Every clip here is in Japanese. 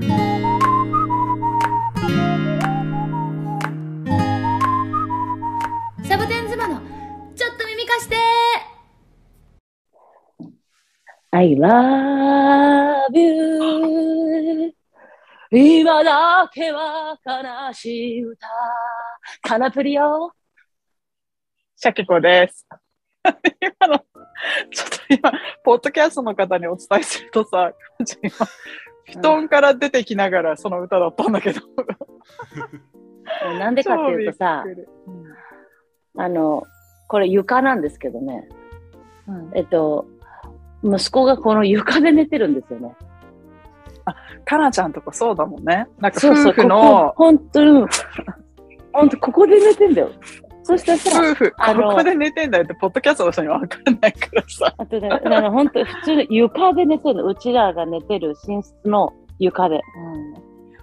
サボテン妻のちょっと耳貸して。I love you. 今だけは悲しい歌。カナプリよ。シャケコです。今の、ちょっと今、ポッドキャストの方にお伝えするとさ、今、布団から出てきながらその歌だったんだけど。なんでかっていうとさあのこれ床なんですけどね。うん。えっと息子がこの床で寝てるんですよね。かなちゃんとかそうだもんね。なんかそうそう夫婦の、本当に本当ここで寝てんだよそしたらさ夫婦、あのここで寝てんだよって、ポッドキャストの人には分かんないからさ。あとね、あの本当普通に床で寝てるの。うちらが寝てる寝室の床で。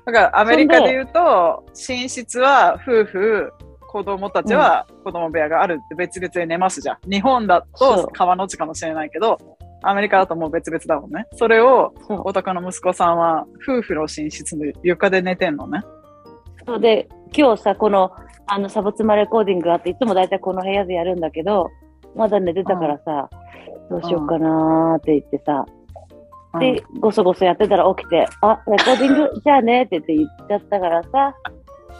だからアメリカで言うと、寝室は夫婦、子供たちは子供部屋があるって別々で寝ますじゃん。日本だと川の字かもしれないけど、アメリカだともう別々だもんね。それをお宅の息子さんは夫婦の寝室の床で寝てんのね。そうで、今日さ、このあのサボツマレコーディングがあって、いつも大体この部屋でやるんだけど、まだ寝てたからさ、どうしようかなーって言ってさ、で、ごそごそやってたら起きて、あ、レコーディングじゃあねって言って言っちゃったからさ、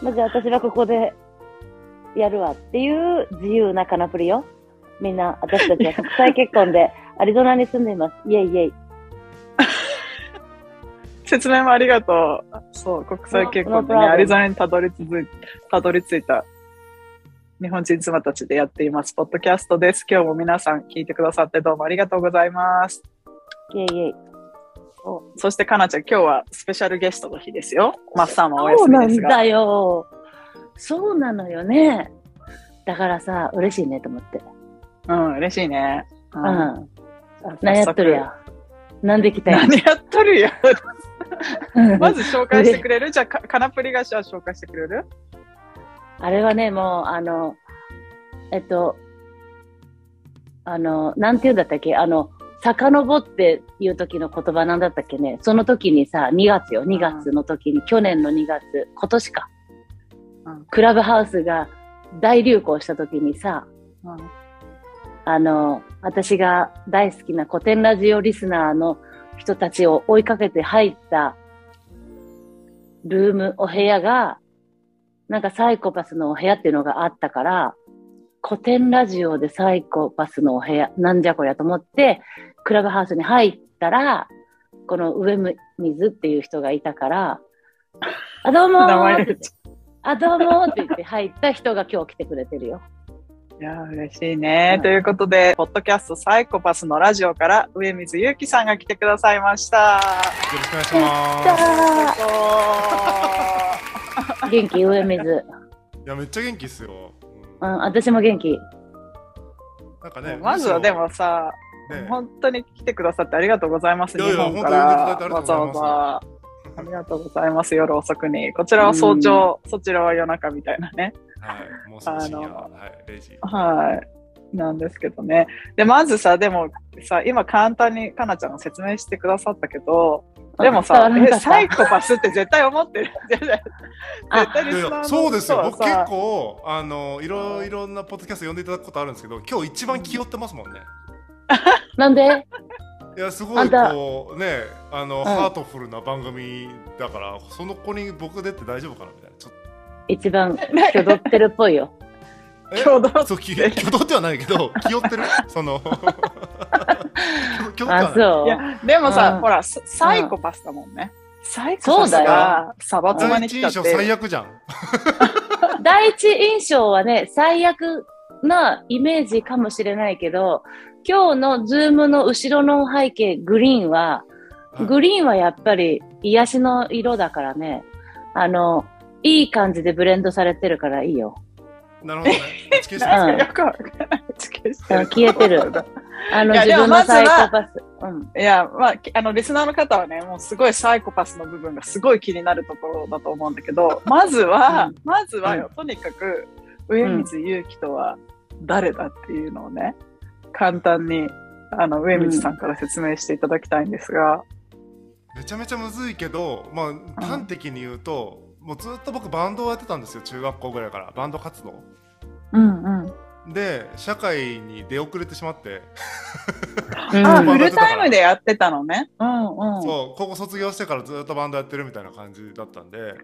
まあ、じゃあ私はここでやるわっていう自由なカナプリよ。みんな、私たちは国際結婚でアリゾナに住んでいます。イェイイェイ。説明もありがとう。そう、国際結婚でアリゾナにたどり着いたどり着いた日本人妻たちでやっています。ポッドキャストです。今日も皆さん聞いてくださってどうもありがとうございます。イェイイェイ。そして、かなちゃん、今日はスペシャルゲストの日ですよ。マッサンはおそう休みですが。なんだよ。そうなのよね。だからさ、嬉しいねと思って。うん、嬉しいね。ううんん。何やっとるや。なんで来たや。何やっとるや。まず紹介してくれる？じゃあ、かカナプリがしは紹介してくれる？あれはね、もう、あの、えっと、あの、なんて言うんだったっけ？あの、遡っていう時の言葉なんだったっけね？その時にさ、2月よ、2月の時に、去年の2月、今年か。うん。クラブハウスが大流行した時にさ、うん。あの、私が大好きな古典ラジオリスナーの人たちを追いかけて入ったルーム、お部屋が、なんかサイコパスのお部屋っていうのがあったから、古典ラジオでサイコパスのお部屋、なんじゃこりゃと思って、クラブハウスに入ったら、この上水っていう人がいたから、あ、どうもあ、どうもって言って入った人が今日来てくれてるよ。いやー、嬉しいね、うんということで、ポッドキャストサイコパスのラジオから上水ゆうきさんが来てくださいました。よろしくお願いします。元気、上水。いや、めっちゃ元気っすよ。う、うんん私も元気。なんかね、まずはでもさ、ね、本当に来てくださってありがとうございます。いやいや日本からわざわざ。ありがとうございます。夜遅くに。こちらは早朝、そちらは夜中みたいなね。はい、もうすぐ深夜、あのはい、0時。はい。なんですけどね。で、まずさ、でもさ、今簡単にかなちゃんが説明してくださったけど、でもさ、サイコパスって絶対思ってる。絶対リスナーのそうですよ、僕結さ構、あの、いろいろなポッドキャスト呼んでいただくことあるんですけど、今日一番気負ってますもんね。なんで？いや、すごい、こう、ね、あの、ハートフルな番組だから、その子に僕出て大丈夫かなみたいな。ちょっ一番挙動ってるっぽいよ。と挙動そう、き挙動ではないけど、気負ってる？その、あ。そうい。や、でもさ、うんほら、ササイコパスだもんね。サイコパスそうだがサバツマ第に来たっ一印象最て。悪じゃん。第一印象はね、最悪なイメージかもしれないけど、今日のズームの後ろの背景、グリーンは、グリーンはやっぱり癒しの色だからね、あの、いい感じでブレンドされてるからいいよ。なるほどね。打ち消してうんよくわかんない地形してる消えてる あの、自分のサイコパス。うん。いや、まあ、きあの、リスナーの方はね、もうすごいサイコパスの部分がすごい気になるところだと思うんだけど、まずは、うんまずはよ、とにかく、上水祐樹とは誰だっていうのをね、簡単に、あの、上水さんから説明していただきたいんですが、めちゃめちゃむずいけど、まあ、端的に言うと、もうずっと僕バンドをやってたんですよ中学校ぐらいからバンド活動うんうん。で社会に出遅れてしまって、うんあ、うんフルタイムでやってたのね。うんうん。そう高校卒業してからずっとバンドやってるみたいな感じだったんで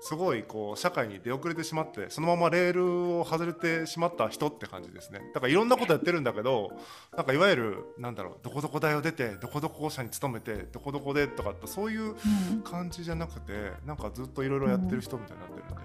すごいこう社会に出遅れてしまってそのままレールを外れてしまった人って感じですね。だからいろんなことやってるんだけどなんかいわゆるなんだろうどこどこ大を出てどこどこ社に勤めてどこどこでとかってそういううん。感じじゃなくてなんかずっといろいろやってる人みたいになってるので、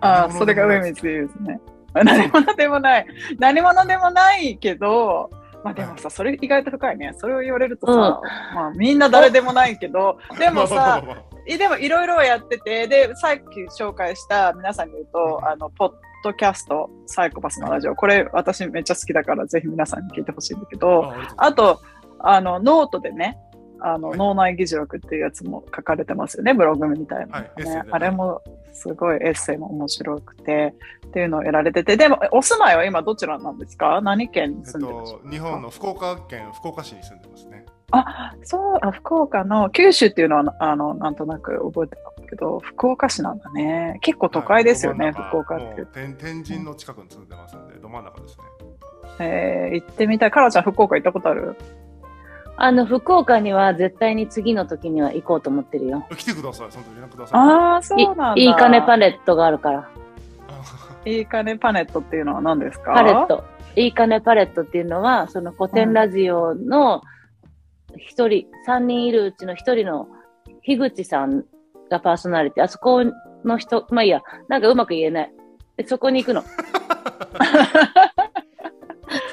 あ、それが上水ですね。何者でもない。何者でもないけど、まあでもさ、それ意外と深いね。それを言われるとさ、まあみんな誰でもないけど、でもさ、まあまあまあまあいでもいろいろやってて、で、さっき紹介した皆さんに言うと、うん。あの、ポッドキャスト、サイコパスのラジオ、これ私めっちゃ好きだから、ぜひ皆さんに聞いてほしいんだけど、あとあの、ノートでね、あの、はい。脳内議事録っていうやつも書かれてますよね、ブログみたいな、はい。ね。あれもすごいエッセイも面白くて、っていうのをやられてて、でも、お住まいは今どちらなんですか？何県にえっ住んでるんですか、と、日本の福岡県福岡市に住んで。あ、そう、あ、福岡の、九州っていうのは、あの、なんとなく覚えてたけど、福岡市なんだね。結構都会ですよね、はい福岡って。天天神の近くに住んでますんで、ど真ん中ですね。えー、行ってみたい。かなちゃん、福岡行ったことある？あの、福岡には絶対に次の時には行こうと思ってるよ。来てください、その時連絡ください。ああ、そういなんだ。いい金パレットがあるから。いい金パネットっていうのは何ですか？パレッ。ト。いい金パレットっていうのは、その古典ラジオの一人、三人いるうちの一人の樋口さんがパーソナリティ。あそこの人、まあいいや、なんかうまく言えない。でそこに行くの。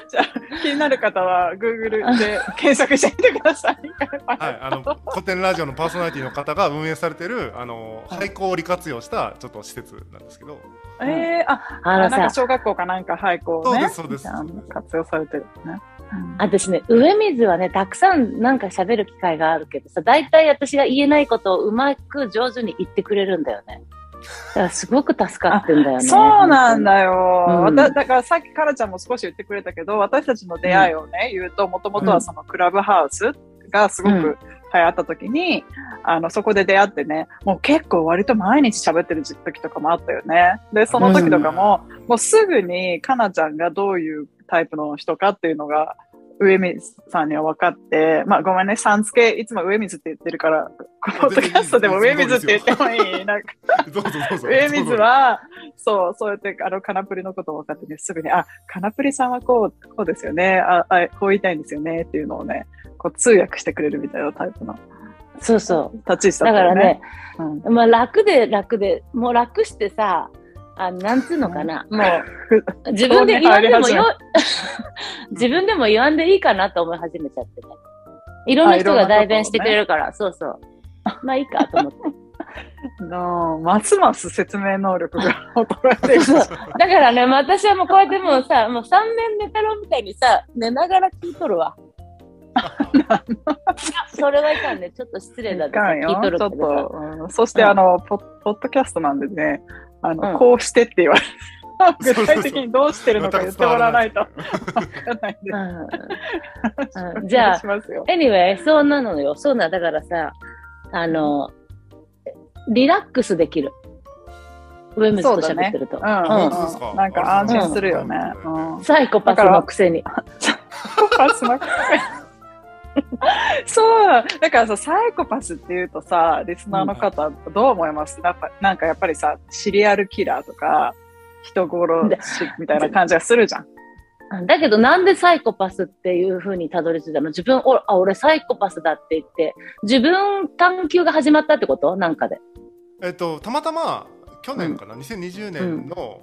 じゃあ、気になる方は、Google で 検索してみてください。はい、あの古典ラジオのパーソナリティの方が運営されてるあのはい廃校を利活用したちょっと施設なんですけど、えー、あ、あのさあなんか、小学校かなんか廃校ね。そうですそうです活用されてるね。うん私ね、上水はね、たくさんなんか喋る機会があるけどさ、大体私が言えないことをうまく上手に言ってくれるんだよね。だからすごく助かってんだよね。そうなんだよ。うんだからさっきカラちゃんも少し言ってくれたけど、私たちの出会いをね、言うと、もともとはそのクラブハウスがすごくうん流行った時に、あの、そこで出会ってね、もう結構割と毎日喋ってる時とかもあったよね。で、その時とかも、もうすぐにかなちゃんがどういうタイプの人かっていうのが、上水さんには分かって、まあごめんね、さん付け、いつも上水って言ってるから、ポッドキャストでも上水って言ってもいい。なんか。上水は、そう、そうやって、あの、カナプリのことを分かってね、すぐに、あ、カナプリさんはこう、こうですよね、あ、あこう言いたいんですよね、っていうのをね、こう通訳してくれるみたいなタイプのそうそう。立ち位置だだからね。ね、まあ楽で楽で、もう楽してさ、あなんつうのかな。うん。もう、自分で言わんでもよ、自分でも言わんでいいかなと思い始めちゃってね。いろんな人が代弁してくれるから、そうそう。まあいいかと思って。のますます説明能力が衰えていく。そうだからね、私はもうこうやってもうさ、もう三年寝たろみたいにさ、寝ながら聞いとるわ。それはいかんね。ちょっと失礼だってさかんよ聞いとるちょっけどさ。と、うんそして、あの、ポッ、ポッドキャストなんでね、あの、うんこうしてって言われる。そうそう具体的にどうしてるのか言ってもらわないとわからないんで。うんうんじゃあお願いしますよ。anyway、そうなのよ。そうなんだからさ、あの、リラックスできる。上水と喋ってると。なんか安心するよね。サイコパスのくせに。パスの そう、だからさ、サイコパスっていうとさ、リスナーの方、どう思います？やっぱなんかやっぱりさ、シリアルキラーとか、人殺しみたいな感じがするじゃん。だけどなんでサイコパスっていう風にたどり着いたの？自分、おあ、俺サイコパスだって言って、自分探求が始まったってこと？なんかで。えっと、たまたま去年かな、2020年の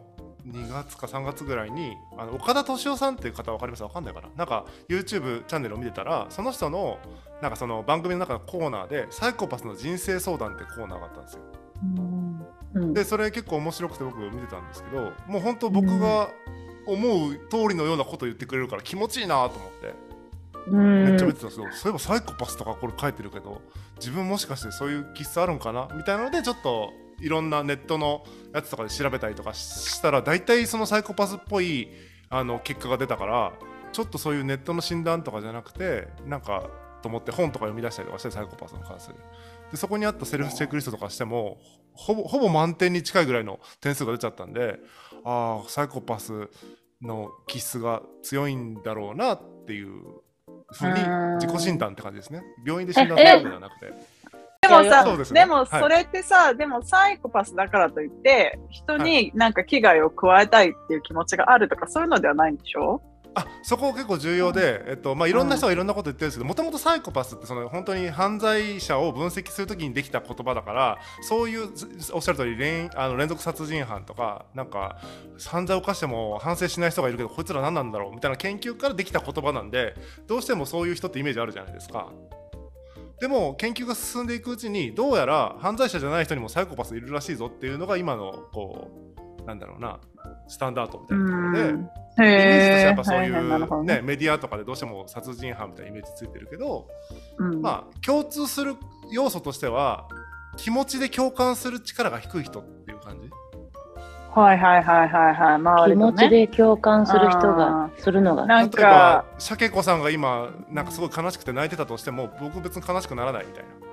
2月か3月ぐらいにあの岡田敏夫さんっていう方分かります？わかんないかな？なんか YouTube チャンネルを見てたらその人のなんかその番組の中のコーナーでサイコパスの人生相談ってコーナーがあったんですよ。うん。でそれ結構面白くて僕見てたんですけどもう本当僕が思う通りのようなこと言ってくれるから気持ちいいなと思って。うん。めっちゃ見てたんですけど、そういえばサイコパスとかこれ書いてるけど自分もしかしてそういう気質あるんかな？みたいなのでちょっといろんなネットのやつとかで調べたりとかしたら大体そのサイコパスっぽいあの結果が出たからちょっとそういうネットの診断とかじゃなくてなんかと思って本とか読み出したりとかしてサイコパスに関するでそこにあったセルフチェックリストとかしてもほぼほぼ満点に近いぐらいの点数が出ちゃったんでああサイコパスの気質が強いんだろうなっていうふうに自己診断って感じですね。病院で診断するわけではなくて。でもさ、ですね。でもそれってさ、でもサイコパスだからといって、人になんか危害を加えたいっていう気持ちがあるとか、そういうのではないんでしょ？あそこ結構重要で、えっとまあ、いろんな人がいろんなこと言ってるんですけどもともとサイコパスってその本当に犯罪者を分析するときにできた言葉だからそういうずおっしゃる通り連あの連続殺人犯とかなんか犯罪を犯しても反省しない人がいるけどこいつら何なんだろうみたいな研究からできた言葉なんでどうしてもそういう人ってイメージあるじゃないですか。でも研究が進んでいくうちにどうやら犯罪者じゃない人にもサイコパスいるらしいぞっていうのが今のこうなんだろうなスタンダードみたいなところで。うんイメージとしてやっぱそういう、ね、メディアとかでどうしても殺人犯みたいなイメージついてるけど、うん。まあ共通する要素としては気持ちで共感する力が低い人っていう感じはいはいはいはいはい。周気持ち。で共感する人あが、するのが。なんか、シャケ子さんが今なんかすごい悲しくて泣いてたとしても僕別に悲しくならないみたいな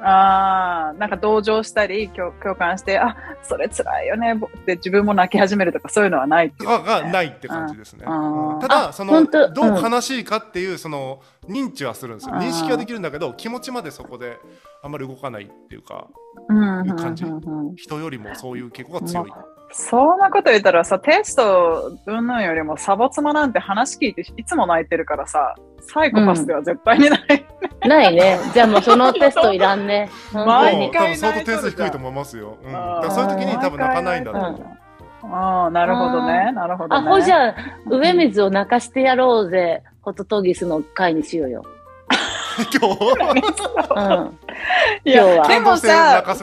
ああ、なんか同情したり共共感して、あ、それ辛いよねぼって自分も泣き始めるとかそういうのはないっていう。ががないって感じですね、うん。うん。ただあそのどう悲しいかっていうその認知はするんですようん。認識はできるんだけど気持ちまでそこであんまり動かないっていうかうん。うんいう感じ。うん。うん。人よりもそういう傾向が強い、そんなこと言ったらさ、テスト云々よりもサボ妻なんて話聞いていつも泣いてるからさ、サイコパスでは絶対にない。ないね。じゃあもうそのテストいらんね。毎にもう。多分回相当点数低いと思いますよ。うん、だからそういう時に多分泣かないんだと思う。ああ、なるほどね。なるほどあ、ね。ほいじゃあ、上水を泣かしてやろうぜ、ホトトギスの回にしようよ。今日。うん。いや、今日は。でもさ。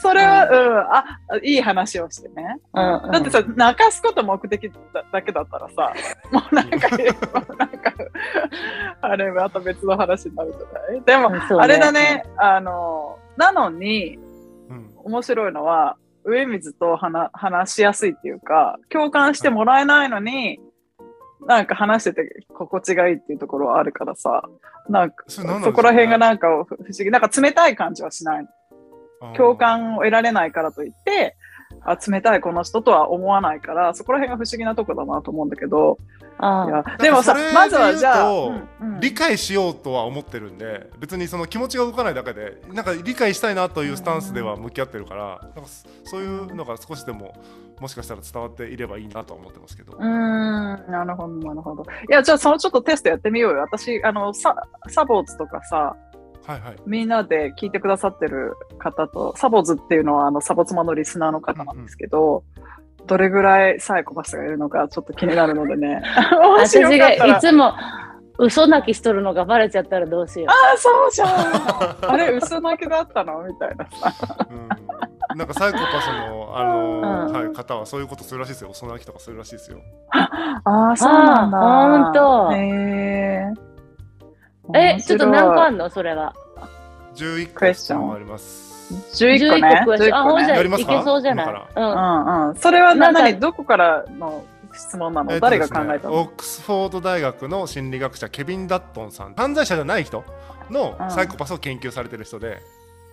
それは、うん、あ、いい話をしてね。だってさ、泣かすこと目的だだけだったらさ、もうなんか、なんか、あれまた別の話になるじゃない？でも、あれだね、あの、なのに、うん。面白いのは、上水と話話しやすいっていうか、共感してもらえないのに、なんか話してて心地がいいっていうところはあるからさ、なんか、そこら辺がなんか不思議。なんか冷たい感じはしない。共感を得られないからといって、あ冷たいこの人とは思わないから、そこら辺が不思議なとこだなと思うんだけど、でもさそれで、まずはじゃあ、言うとうんうん理解しようとは思ってるんで別にその気持ちが動かないだけでなんか理解したいなというスタンスでは向き合ってるからなんかそそういうのが少しでももしかしたら伝わっていればいいなとは思ってますけど、うーん、なるほど、なるほど。いや、じゃあ、そのちょっとテストやってみようよ。私、あの、ササボーズとかさ、はいはいみんなで聞いてくださってる方と、サボーズっていうのは、あの、サボ妻のリスナーの方なんですけど、どれぐらいサイコパスがいるのか、ちょっと気になるのでね。もし私がいつも嘘泣きしとるのがバレちゃったらどうしよああ、そうじゃん。あれ、嘘泣きだったのみたいなさ。うん、なんかサイコパスのあの、うんはい、方はそういうことするらしいですよ遅泣きとかするらしいですよああ、そうなんだ。あーほんとへえ。ちょっと何個あんんの？それは。11個質クエスチョン問あります11個ね。詳しいあ、11個ね。ほんじゃいけそうじゃない？今うん。うんうん。それは何どこからの質問なの、えっと誰が考えたの？オックスフォード大学の心理学者ケビン・ダットンさん。犯罪者じゃない人のうん。サイコパスを研究されてる人で、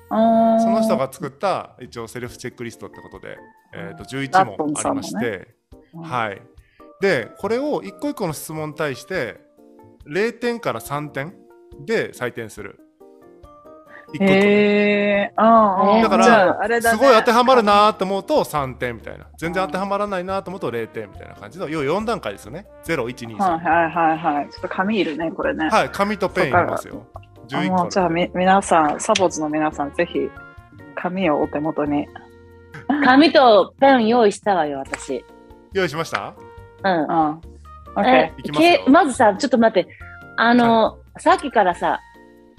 あー。その人が作った一応セルフチェックリストってことで、えー、と11ダットン問ありまして、うん。はい。でこれを一個一個の質問に対して0点から3点で採点する一個一個でへえ。ーだからねすごい当てはまるなと思うと3点みたいな全然当てはまらないなと思うと0点みたいな感じの要は4段階ですよね0123はいはいはいはい。ちょっと紙いるね、これね。はい紙とペンいりますよあ11個もうじゃあみ皆さん、サボーズの皆さん、ぜひ紙をお手元に。紙とペン用意したわよ、私。用意しました？うんう。ん。OK まずさ、ちょっと待って。あの、さっきからさ、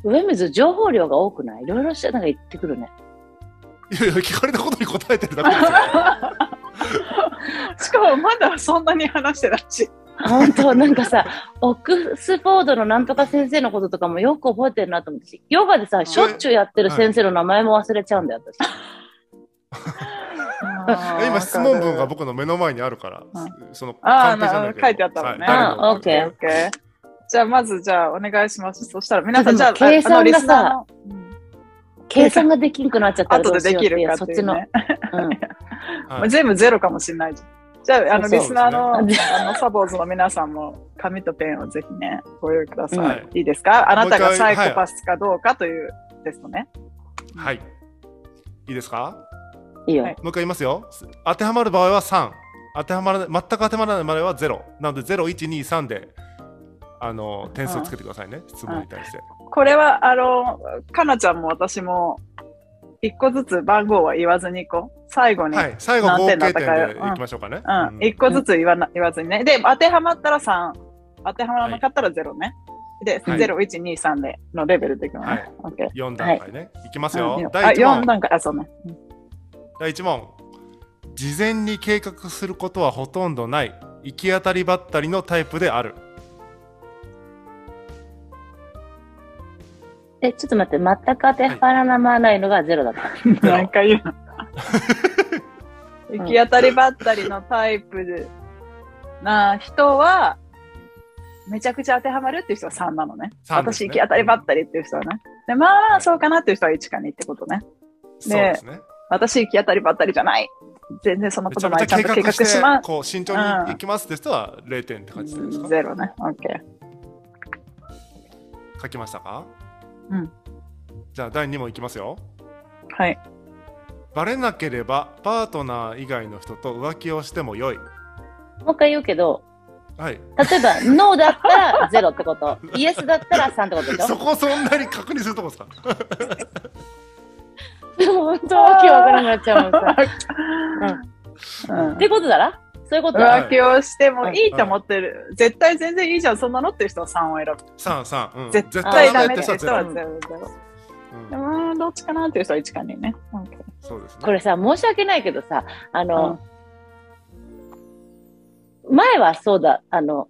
上水情報量が多くない？いろいろしてなんか言ってくるね。いやいや聞かれたことに答えてるだけですよ しかもまだそんなに話してないし。本当なんかさ、オックスフォードのなんとか先生のこととかもよく覚えてるなと思ってし、ヨガでさ、しょっちゅうやってる先生の名前も忘れちゃうんだよ、私。今質問文が僕の目の前にあるから、そのああ、な鑑定じゃないけど書いてあったのね。はいあオッケーオッケー。じゃあ、まず、じゃあ、お願いします。そしたら、皆さん、じゃあ、計算がさあのリスナーのうん計算ができんくなっちゃったらど後でうしようっていうできるかそってちの。っいうね。うん全部ゼロかもしれないじゃん。じゃあ、あの、リスナーの、あの、サボーズの皆さんも、紙とペンをぜひね、ご用意ください。はいいいですか？あなたがサイコパスかどうかというテストね。はい。いいですか？いいよ。はいもう一回言いますよ。当てはまる場合は3。当てはまらない、全く当てはまらない場合は0。なので、0、1、2、3で、あの、点数をつけてくださいね。質問に対して。これは、あの、かなちゃんも私も、一個ずつ番号は言わずに行こう。最後に。はい。最後、合何点だ計点ったかでいきましょうかね。うん。一個ずつ言わな言わずにね。で、当てはまったら3。当てはまらなかったら0ね。で、はい0、1、2、3でのレベルでいくのね。はいオッケー。4段階ね。いきますよ。う第1 4問。段階、あ、そうね。うん第1問。事前に計画することはほとんどない。行き当たりばったりのタイプである。え、ちょっと待って、全く当てはまらないのがゼロだった。何回言うの？行き当たりばったりのタイプな人は、めちゃくちゃ当てはまるっていう人は3なのね。3ですね私行き当たりばったりっていう人はね。で、まあ、そうかなっていう人は1か2ってことね。そうですね。私行き当たりばったりじゃない。全然そんなめことない。ちゃんと計画画してしま、こう慎重に行きますって人は0点って感じですか？ゼロね。オッケ書きましたか？うん。じゃあ第2問いきますよ。ー。はい。バレなければパートナー以外の人と浮気をしてもよい。もう一回言うけど、はい。例えば、ノーだったらゼロってこと。イエスだったら3ってことでしょ？そこそんなに確認するとこですか？で も本当わけわからなくなっちゃうもんさ。うんってことだなそういうことだ。浮気をしてもいいと思ってる。絶対全然いいじゃん、そんなのっていう人は3を選ぶ。?3、3。うん。絶絶対ダメっって人は人はゼロ。0、0。うんでも、どっちかなっていう人は1か2ね。そうですね。これさ、申し訳ないけどさ、あの、前はそうだ、あの、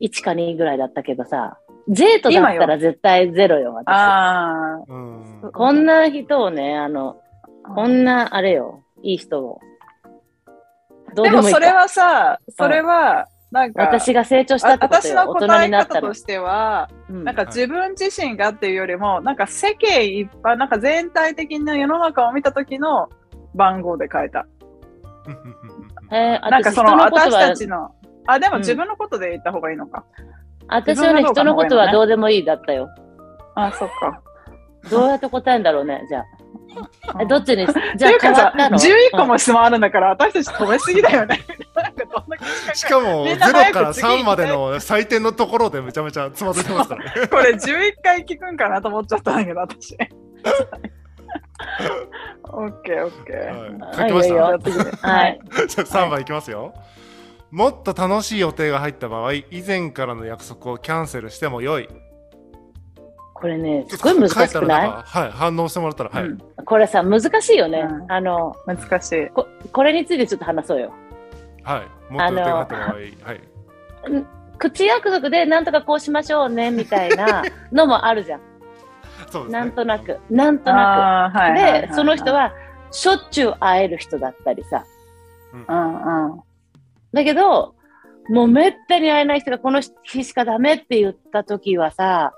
1か2ぐらいだったけどさ、ゼートだったら絶対ゼロよ、私。あうん。こんな人をね、あの、こんな、あれよ、いい人を。どうででもいいかもそれはさ、それは、なんか、私が成長したってこと私よ。大人の答えになったら方と。しては、うんなんか自分自身がっていうよりも、なんか世間一般、なんか全体的な世の中を見た時の番号で変えた。えー、なんかその私たは、ちの、あ、でもうん自分のことで言った方がいいのか。私はね、人のことはどうでもいいだったよ。あ、そっか。どうやって答えんだろうね、じゃあ。えどっちに、っ じゃあ変わったの、11個も質問あるんだから、私たち止めすぎだよね。しかも、0みんな早くから次行きたい3までの採点のところでめちゃめちゃつまずいてますからね。これ11回聞くんかなと思っちゃったんだけど、私。オッケーオッケー。はい書きました？はい。じゃあ3番いきますよ。もっと楽しい予定が入った場合、以前からの約束をキャンセルしてもよい。これね、すごい難しくない？はい、反応してもらったら、はい。うんこれさ、難しいよね。うんあの、難しい。こ、これについてちょっと話そうよ。はい。もっと予定が入った場合、はい。口約束でなんとかこうしましょうね、みたいなのもあるじゃん。そうですね。なんとなく。なんとなく。はいはいで、その人は、しょっちゅう会える人だったりさ。うんうん。だけど、もうめったに会えない人がこの日しかダメって言った時はさ、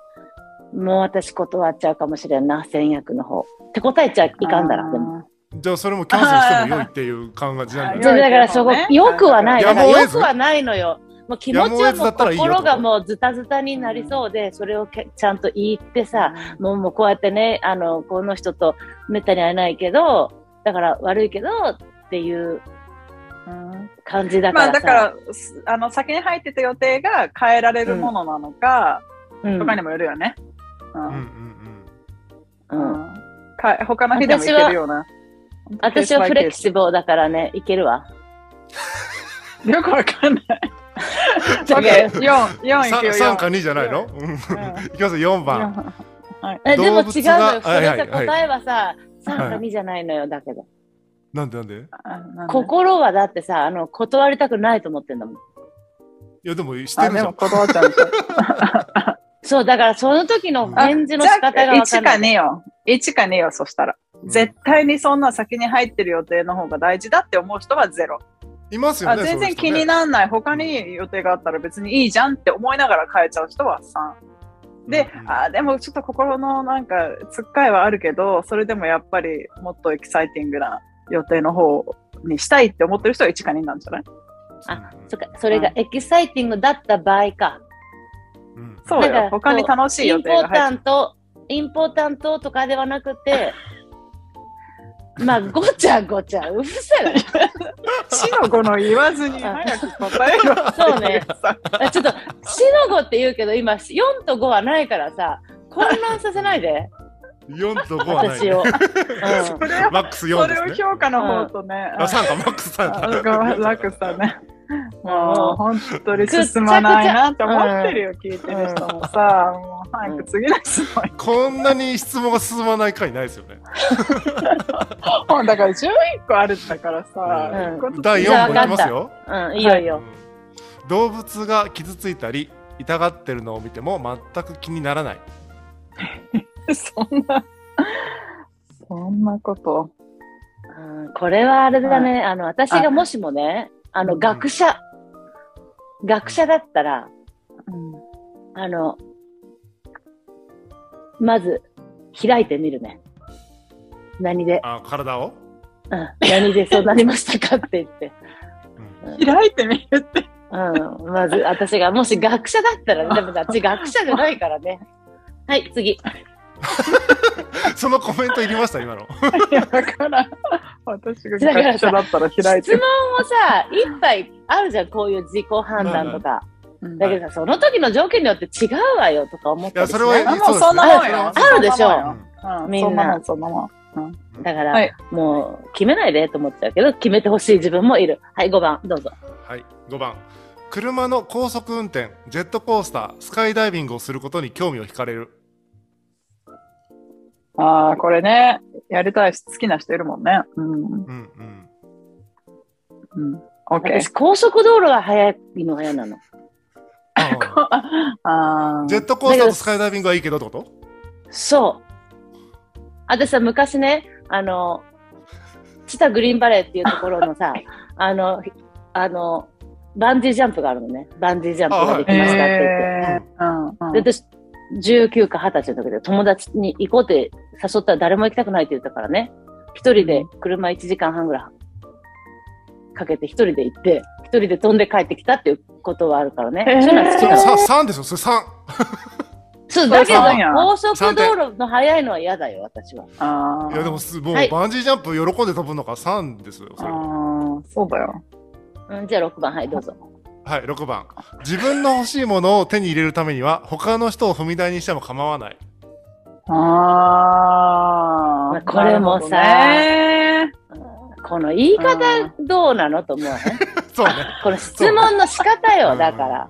もう私断っちゃうかもしれんな、戦略の方。って答えちゃいかんだら、でも。じゃあそれもキャンセルしてもよいっていう感じなんあーじゃあでだからそこ、ねよくはない。よくはないのよ。もう気持ちはもう心がもうズタズタになりそうで、それをけちゃんと言ってさ、もうもうこうやってね、あの、この人とめったに会えないけど、だから悪いけどっていううん感じだからさ。まあだから、すあの、先に入ってた予定が変えられるものなのか、うん、とかにもよるよね。うんうんうんうんうんか他の日でもいけるような。私はフレキシブルだからね、いけるわ。よくわかんない。じゃあ OK、4、4いくよ、3 4。か2じゃないの、うん、いきますよ、4番。えでも違うのよ。それがさ、はいはいはい答えはさ、3かはい2じゃないのよ、だけど。なんでなんで？い心はだってさ、あの、断りたくないと思ってんだもん。や、でもしてあ、るじゃん。断っちゃうと。そう、だからその時のあ返事の仕方がわかん1かない。2よ。1か2よ、そしたら。絶対にそんな先に入ってる予定の方が大事だって思う人はゼロ。いますよね。あ全然気になならない。他に予定があったら別にいいじゃんって思いながら変えちゃう人は3。で、うんうんあーでもちょっと心のなんかつっかいはあるけど、それでもやっぱりもっとエキサイティングな予定の方にしたいって思ってる人は1か2なんじゃない？あ、そっか、それがエキサイティングだった場合か。うんそうよ。他に楽しいインポー予定が入っタント、インポータントとかではなくて、まあ、ごちゃごちゃ、うるせえな。死の子の言わずに早く答えろ。そうねちょっと、死の5って言うけど、今、4と5はないからさ、混乱させないで、4と5はない、私を。マックスそ4ですね。れを評価の方とね、あ、3か、マックス3あか。が楽さね。も もう本当に進まないなって思ってるよ、聞いてる人もさ、もう早く次の質問こんなに質問が進まない回ないですよね。もうだから11個あるんだからさ、第4問いきますよ。うん、いいよいいよ。うん動物が傷ついたり痛がってるのを見ても全く気にならない。そんな、そんなこと。うんこれはあれだね、あの、私がもしもね、あの、うん学者、学者だったら、うんあの、まず、開いてみるね。何で、あ、体を、うん、何でそうなりましたかって言って。うん開いてみるって。うん、まず、私がもし学者だったらね、でも私学者じゃないからね。はい、次。そのコメントいりました今の。いや、だから、私が学者だったら開いて質問もさ、いっぱいあるじゃん、こういう自己判断とか。だけどさ、その時の条件によって違うわよとか思ったりしいやそれはそんなもんよ。あるでしょうんみんなそんなもん。だから、はいもう決めないでと思っちゃうけど、決めてほしい自分もいる。はい、5番、どうぞ。はい、5番。車の高速運転、ジェットコースター、スカイダイビングをすることに興味を惹かれる。ああ、これね、やりたいし、好きな人いるもんね。うん。うんうん。うん。オッケー私、。高速道路が速いのが嫌なの。ああ あ。ジェットコースターとスカイダイビングはいいけどってこと？そう。私さ、昔ね、あの、チタグリーンバレーっていうところのさ、あの、あの、バンジージャンプがあるのね。バンジージャンプができましたって言って。えーうんうんで、私、19か20歳の時で友達に行こうって誘ったら誰も行きたくないって言ったからね。一人で車1時間半ぐらいかけて一人で行って、一人で飛んで帰ってきたっていうことはあるからね。そういうのは好きなの。さ3ですよ、それ3。そう、だけど高速道路の速いのは嫌だよ、私は。いやでもすもうはいバンジージャンプ喜んで飛ぶのが3ですよ。それあーそうだよ。うん、じゃあ6番、はい、どうぞ。はい、6番。自分の欲しいものを手に入れるためには他の人を踏み台にしても構わない。ああ。これもさなるうんこの言い方どうなのと思 うね。そうね。この質問の仕方よ、だから。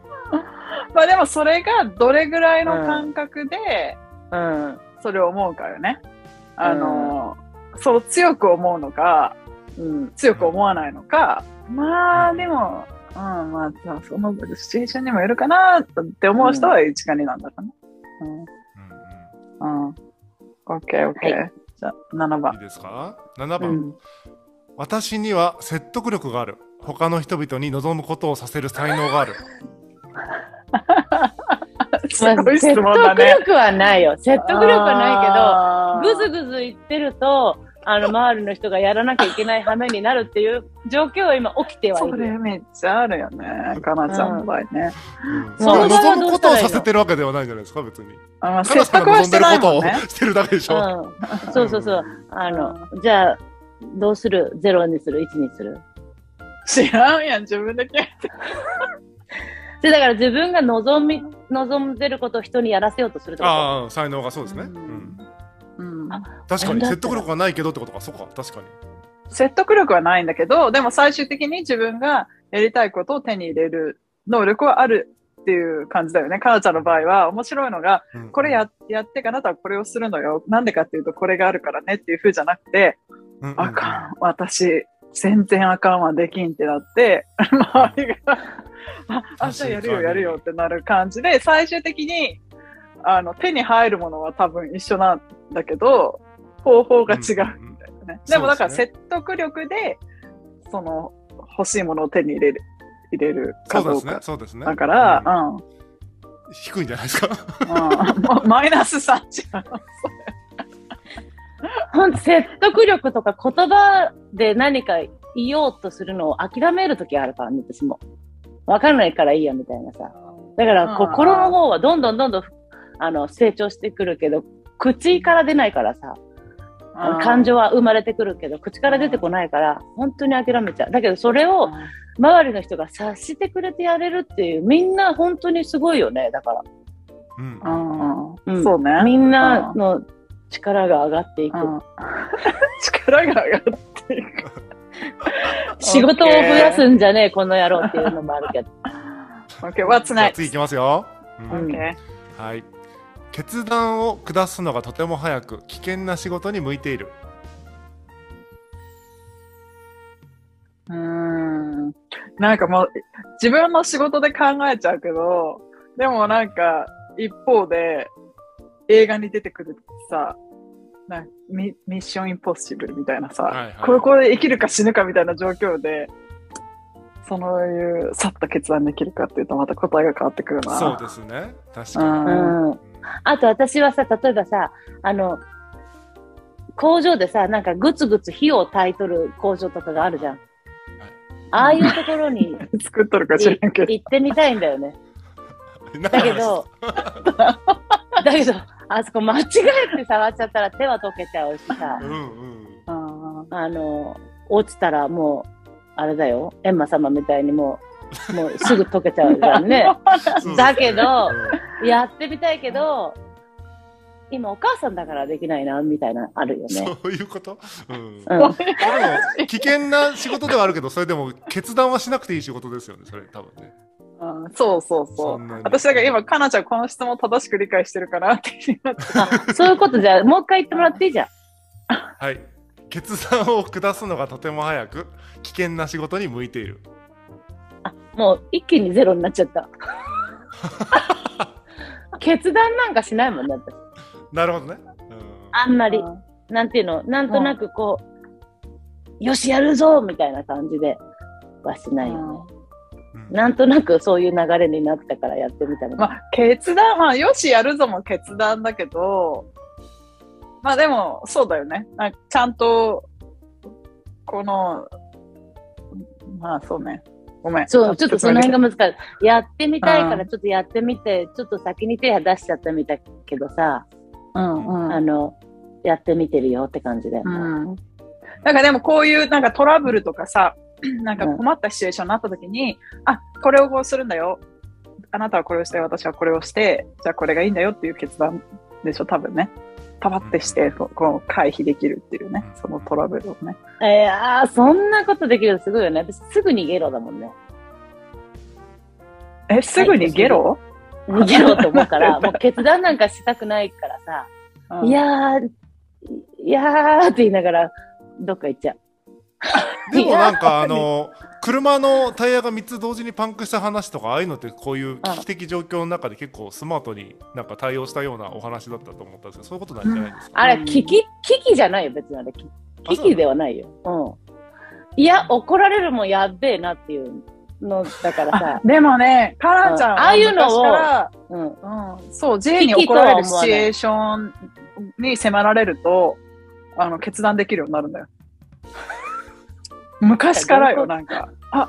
まあでもそれがどれぐらいの感覚でうん。それを思うかよね。あの、そう強く思うのか、うん。強く思わないのか、まあでも、うん、まあさそのシチュエーションにもよるかなって思う人は1か2なんだかな。うん。うん。オッケーオッケー。じゃあ7うんいい番。ですか ?7 番、うん私には説得力がある。他の人々に望むことをさせる才能がある。すごい質説得問だね。力はないよ。説得力はないけど、ぐずぐぐず言ってると、あの、周りの人がやらなきゃいけない羽目になるっていう状況は今起きてはいそれる。めっちゃあるよね。かなちゃんの場合ね。うんその望むことをさせてるわけではないじゃないですか、別に。あまあ、彼説得はしてないもんね望んでるこ。とをしてるだけでしょ。うん。そうそうそう。あの、じゃあ、どうする ?0 にする ?1 にする？知らんやん、自分で決めて。で、だから自分が望み、望んでることを人にやらせようとすると？ああ、才能がそうですね。ううんんうん。確かに説得力がないけどってことか、そうか、確かに。説得力はないんだけど、でも最終的に自分がやりたいことを手に入れる能力はあるっていう感じだよね。かなちゃんの場合は面白いのが、うん。これややってかあなたはこれをするのよ。なんでかっていうと、これがあるからねっていう風じゃなくて、うんうんあかん、私、全然あかんわ、できんってなって、周りが、あ、あ、じゃあやるよ、やるよってなる感じで、最終的に、あの、手に入るものは多分一緒なんだけど、方法が違うみたいなね。うんでもだから説得力で、その、欲しいものを手に入れる、入れるそうですねかどうか。、そうですね。だから、うんうん。低いんじゃないですか？うんま マイナス3じゃん。ほんと説得力とか言葉で何か言おうとするのを諦めるときあるからね、私も。わかんないからいいや、みたいなさ。だから、心の方はどんどんどんどん、あの、成長してくるけど、口から出ないからさ、感情は生まれてくるけど、口から出てこないから、本当に諦めちゃう。だけど、それを周りの人が察してくれてやれるっていう、みんな本当にすごいよね、だから。うんうんうんそうね。みんなの力が上がっていく。うん 力が上がっていく。仕事を増やすんじゃねえ、この野郎っていうのもあるけど。Okay, what's next? 次いきますよ。うんうん Okay. はい。決断を下すのがとても早く危険な仕事に向いている。うーん。なんかもう、自分の仕事で考えちゃうけど、でもなんか、一方で、映画に出てくるさ、なミミッションインポッシブルみたいなさ、はいはいこれこれで生きるか死ぬかみたいな状況で、そういう、さっと決断できるかっていうとまた答えが変わってくるな。そうですね。確うかに。ん。うん。あと私はさ、例えばさ、あの、工場でさ、なんかグツグツ火を焚いとる工場とかがあるじゃん。ああいうところに 作っとるか知らんけど。行ってみたいんだよね。だだけど、だけど、あそこ間違えて触っちゃったら手は溶けちゃうしさう、んうん。うんあの、落ちたらもう、あれだよ、エンマ様みたいにもう、もうすぐ溶けちゃうじゃんね。だけどうん。やってみたいけど、今お母さんだからできないな、みたいな、あるよね。そういうこと、うん、うん。危険な仕事ではあるけどそれでも決断はしなくていい仕事ですよねそれ多分ね。うんそうそうそそう私だから今、かなちゃんこの質問正しく理解してるかなってそういうことじゃ、もう一回言ってもらっていいじゃん。はい。決断を下すのがとても早く危険な仕事に向いている。あ、もう一気にゼロになっちゃった。決断なんかしないもんね、私。なるほどね、うんあんまり。なんていうの、なんとなくこう、よし、やるぞみたいな感じではしないよね。うんなんとなくそういう流れになったからやってみたの。まあ、決断、まあ、よし、やるぞも決断だけど、まあでも、そうだよね。なんかちゃんと、この、まあそうね。ごめん。そう、ちょっとその辺が難しい。やってみたいかうらちょっとやってみて、ちょっと先に手出しちゃったみたいけどさ、うんうん。あの、やってみてるよって感じで。うん。なんかでもこういうなんかトラブルとかさ、なんか困ったシチュエーションになった時に、あ、これをこうするんだよ。あなたはこれをして、私はこれをして、じゃあこれがいいんだよっていう決断でしょ、多分ね。パパってして、こう回避できるっていうね、そのトラブルをね。えー、あーそんなことできるのすごいよね。私すぐ逃げろだもんね。え、すぐにゲロ、逃げろと思うから、もう決断なんかしたくないからさ、うんいやー、いやーって言いながら、どっか行っちゃう。でもなんかあの 車のタイヤが3つ同時にパンクした話とかああいうのってこういう危機的状況の中で結構スマートになんか対応したようなお話だったと思ったんですけどそういうことなんじゃないですか、あれ、うん危機、危機じゃないよ、別にあれ。危機ではないよ。うん。いや、怒られるもんやっべえなっていうのだからあさ、でもね、カナちゃんはああいうのをうん。うん、そう、J に怒られるシチュエーションに迫られると、あの、決断できるようになるんだよ。昔からよ、なんか、あ、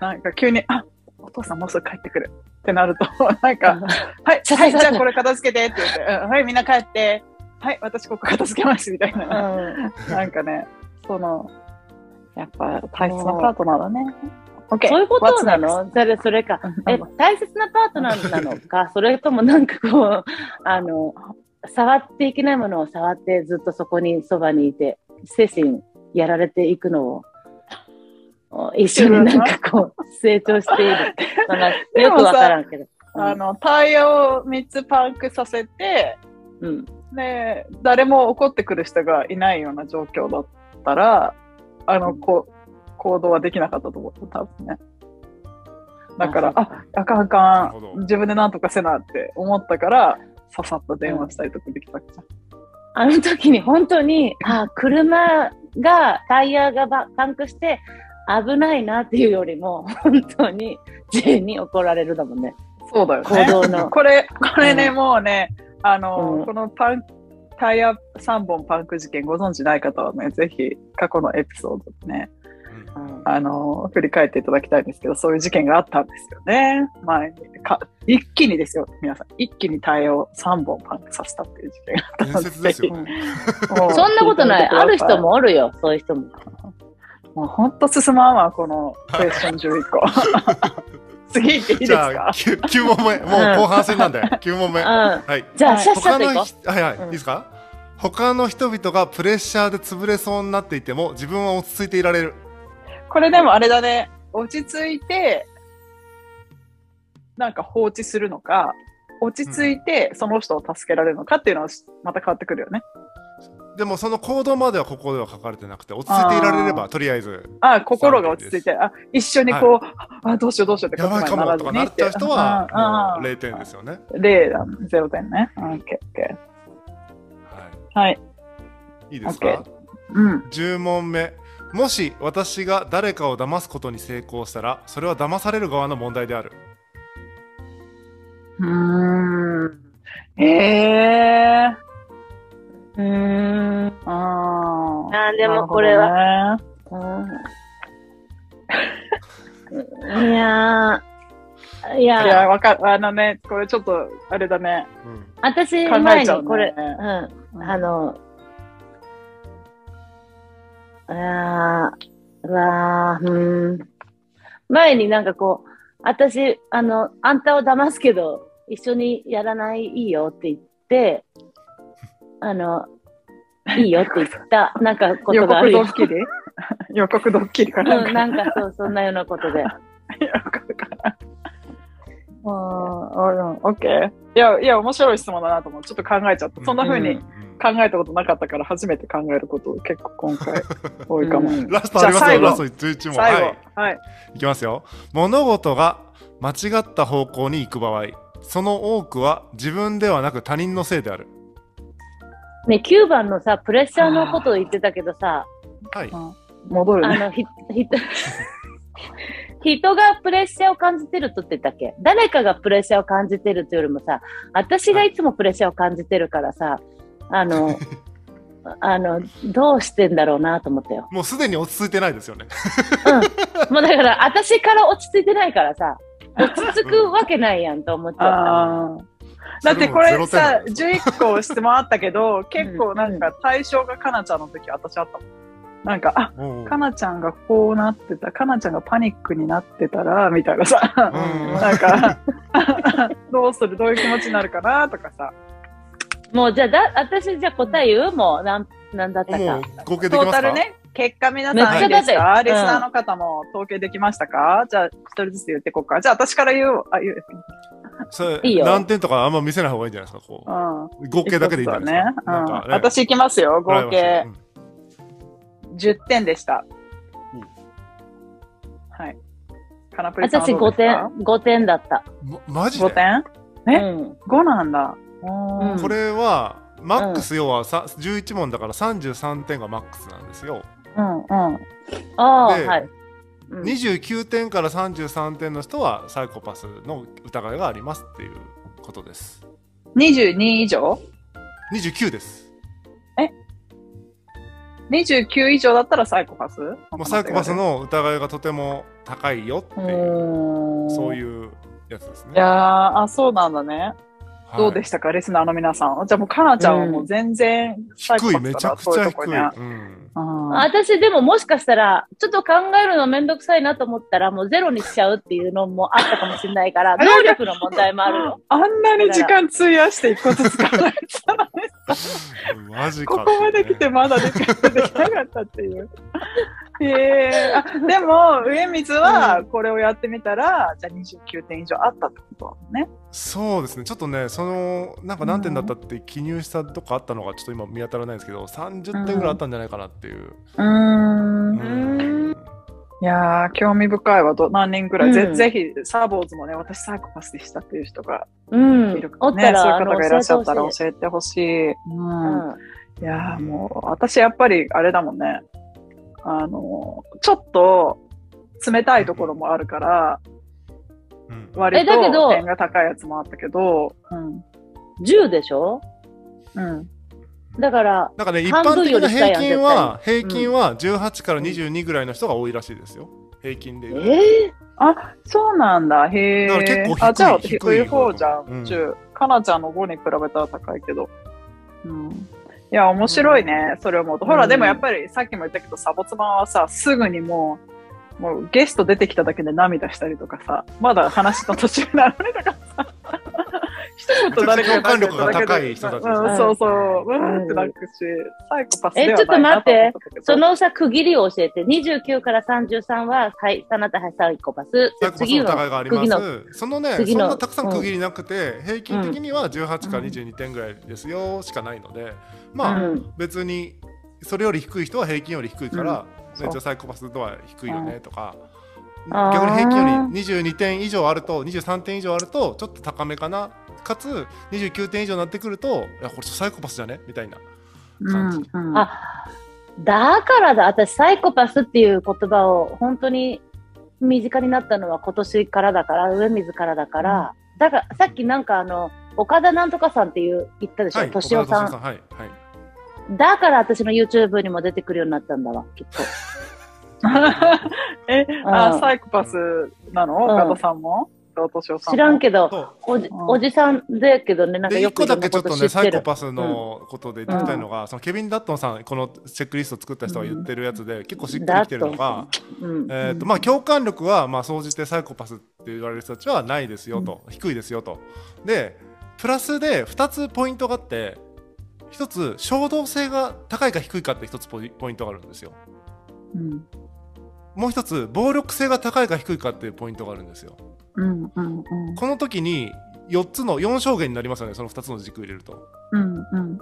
なんか急に、あ、お父さんもうすぐ帰ってくる。ってなると、なんか、はい、はい、じゃあこれ片付けて。って言って、うんはい、みんな帰って、はい、私ここ片付けますみたいな。うん。なんかね、その、やっぱ大切なパートナーだね。OK そういうことなの？それ、それか。え大切なパートナーなのか、それともなんかこう、あの、触っていけないものを触ってずっとそこにそばにいて、精神やられていくのを、お一緒になんかこう、成長している。よくわからんけど。あの、タイヤを3つパンクさせて、うん。で、誰も怒ってくる人がいないような状況だったら、あの、こう、行動はできなかったと思う、多分ね。だから、ああ、あかんあなかん、自分でなんとかせなって思ったから、ささっと電話したりとかできたわけじあの時に本当に、あ、車が、タイヤがばパンクして危ないなっていうよりも、本当に J に怒られるだもんね。そうだよね。行動のこれ、これね、うんもうね、あの、うんこのパン、タイヤ3本パンク事件ご存知ない方はね、ぜひ過去のエピソードでね、うんあの、振り返っていただきたいんですけど、そういう事件があったんですよね。前に。か一気にですよ、皆さん。一気にタイヤを3本パンクさせたっていう事件があったの伝説ですよ そんなことない。ある人。もおるよ、そういう人も。もうほんと進まんわ、このクエスチョン11個。次行っていいですじゃかあ 9, 9問目。もう後半戦なんで。9問目。うん。はい。じゃあ、はいシャッシはいはい、うん。いいですか？他の人々がプレッシャーで潰れそうになっていても自分は落ち着いていられる。これでもあれだね、落ち着いて、なんか放置するのか、落ち着いてその人を助けられるのかっていうのはまた変わってくるよね。でもその行動まではここでは書かれてなくて落ち着いていられればとりあえずあ心が落ち着いて、あ一緒にこう、あどうしようどうしようってやばいかもとかなっちゃう人はもう0 0点ですよね、だ0点ね。オッケーオッケはー。はい。い、いいですか？うん。10問目もし私が誰かを騙すことに成功したらそれは騙される側の問題であるうーん。へえ。う。うーん。あー。あーでもこれは。なるうん。いやー、いほどねいや、や、わかる。あのね、これちょっと、あれだね。うん。私、前にこれ、うん、あの、あーうわー、うん。前になんかこう、私、あの、あんたを騙すけど、一緒にやらないいいよって言って、あの、いいよって言った、なんかこ予告とがあるよ。ドッキリ 予告ドッキリかなんうん、か。なんかそう、そんなようなことで。わかるかな。あーうん、オッケー。いや、いや、面白い質問だなと思う。ちょっと考えちゃった。そんな風にうん考えたことなかったから、初めて考えること結構今回 多いかも。うんラストありますじゃあ最後よラスト11問最後、はいはい。いきますよ物事が間違った方向に行く場合その多くは自分ではなく他人のせいであるね、9番のさ、プレッシャーのことを言ってたけどさ、はい戻るね。あの、ひ、ひ、人がプレッシャーを感じてるとって言ったっけ？誰かがプレッシャーを感じてるというよりもさ、私がいつもプレッシャーを感じてるからさ、あの、あの、どうしてんだろうなと思ったよ。もうすでに落ち着いてないですよねもうだから、私から落ち着いてないからさ、落ち着くわけないやんと思っちゃった。だってこれさ、それも11個質問あったけど、結構なんか対象がかなちゃんの時私あったもん。なんか、あ、ゼロ点かなちゃんがこうなってた、かなちゃんがパニックになってたら、みたいなさ、うんなんか、どうする、どういう気持ちになるかなとかさ、もうじゃあだ、私じゃあ答え言う？もう、なん、なんだったか。もう。合計でトーきますか？タルね、結果皆さんいいですだってかリスナーの方も統計できましたか？じゃあ、一人ずつ言っていこうか。じゃあ、私から言う。あ、言う。それいいよ何点とかあんま見せない方がいいんじゃないですかこうん。う合計だけでいいんじゃないですかね。うんなんかね私いきますよ、合計うん10点でしたうん。はい。カナプリさんは私5どうですか？点、5点だった。まマジで？5点？うえん。?5 なんだ。うんこれはマックス要はさ11問だから33点がマックスなんですようんうん。ああ、ではい。うん。29点から33点の人はサイコパスの疑いがありますっていうことです。22以上？29です。29以上だったらサイコパス？もうサイコパスの疑いがとても高いよっていうそうういうやつですね。いやーあそうなんだね、どうでししたかリスナーの皆さん。じゃあもうかなちゃんはもう全然サイコ低いめちゃくちゃ低い、私でももしかしたら、ちょっと考えるのめんどくさいなと思ったら、もうゼロにしちゃうっていうのもあったかもしれないから、能力の問題もあるよ。あんなに時間費やして一個ずつ考えてたのにマジかここまで来てまだできできなかったっていう。へえあでも上水はこれをやってみたら、じゃあ29点以上あったってことだもんね。そうですね。ちょっとねそのなんか何点だったって記入したとこあったのがちょっと今見当たらないんですけど30点ぐらいあったんじゃないかなっていう、うーん。うんいやー興味深いわ。ど何人ぐらい、ぜうん。ぜひサボーズもね私サイコパスでしたっていう人がうん。いる。おかったら、らね、そういう方がいらっしゃったら教えてほしい。うん。うん。いやーもう、私やっぱりあれだもんね。あの、ちょっと冷たいところもあるから、うん割えだけどと点が高いやつもあったけど、うん。10でしょ？うん。だから、なんかね、一半般的な平均は、絶平均は18から22ぐらいの人が多いらしいですよ。平均でえ。ー、あ、そうなんだ。へだから結構低いえ。あ、じゃあ低い方じゃん。うん10。かなちゃんの5に比べたら高いけど。うん。いや、面白いね。それ思うと。ほら、うんでもやっぱりさっきも言ったけど、サボツマはさ、すぐにもう、もうゲスト出てきただけで涙したりとかさ、まだ話の途中なのにとかさ、一言誰かが力が高い人たちね。うん、そうそう、うーってなるし、サイコパスではないえちょっと待って。そのさ、区切りを教えて。29から33は、はい、あなたはサイコパス。サイコパスの次の疑いがあり次のます。そのね、そんなたくさん区切りなくて、平均的には18から22点ぐらいですよしかないので、まあ、うん。別にそれより低い人は平均より低いから、うんねじゃあサイコパス度は低いよねとか、逆に平均より22点以上あると23点以上あるとちょっと高めかな。かつ29点以上になってくるといやこれサイコパスじゃね？みたいな感じ、うんうん。あ、だからだ。私、サイコパスっていう言葉を本当に身近になったのは今年からだから、上水からだから、だから、さっきなんかあの、岡田なんとかさんっていう言ったでしょ、はい敏夫さん。はいはいだから私の YouTube にも出てくるようになったんだわ、きっと。え、うあ、んサイコパスなの？うん。岡田さんも？知らんけど、おじうん。おじさんだけどね、なんかで1よく個だけちょっとねサイコス。パスのことで言ってきたいのが、そのケビン・ダットンさんこのチェックリスト作った人が言ってるやつで、結構しっくりきてるのが、う。ん。えーとまあ、共感力はまあ総じてサイコパスって言われる人たちはないですよと、低いですよと。でプラスで2つポイントがあって1つ衝動性が高いか低いかって1つポイントがあるんですよ。うんもう1つ暴力性が高いか低いかっていうポイントがあるんですよ。うんうんこの時に4つの4証言になりますよねその2つの軸入れると。うんうん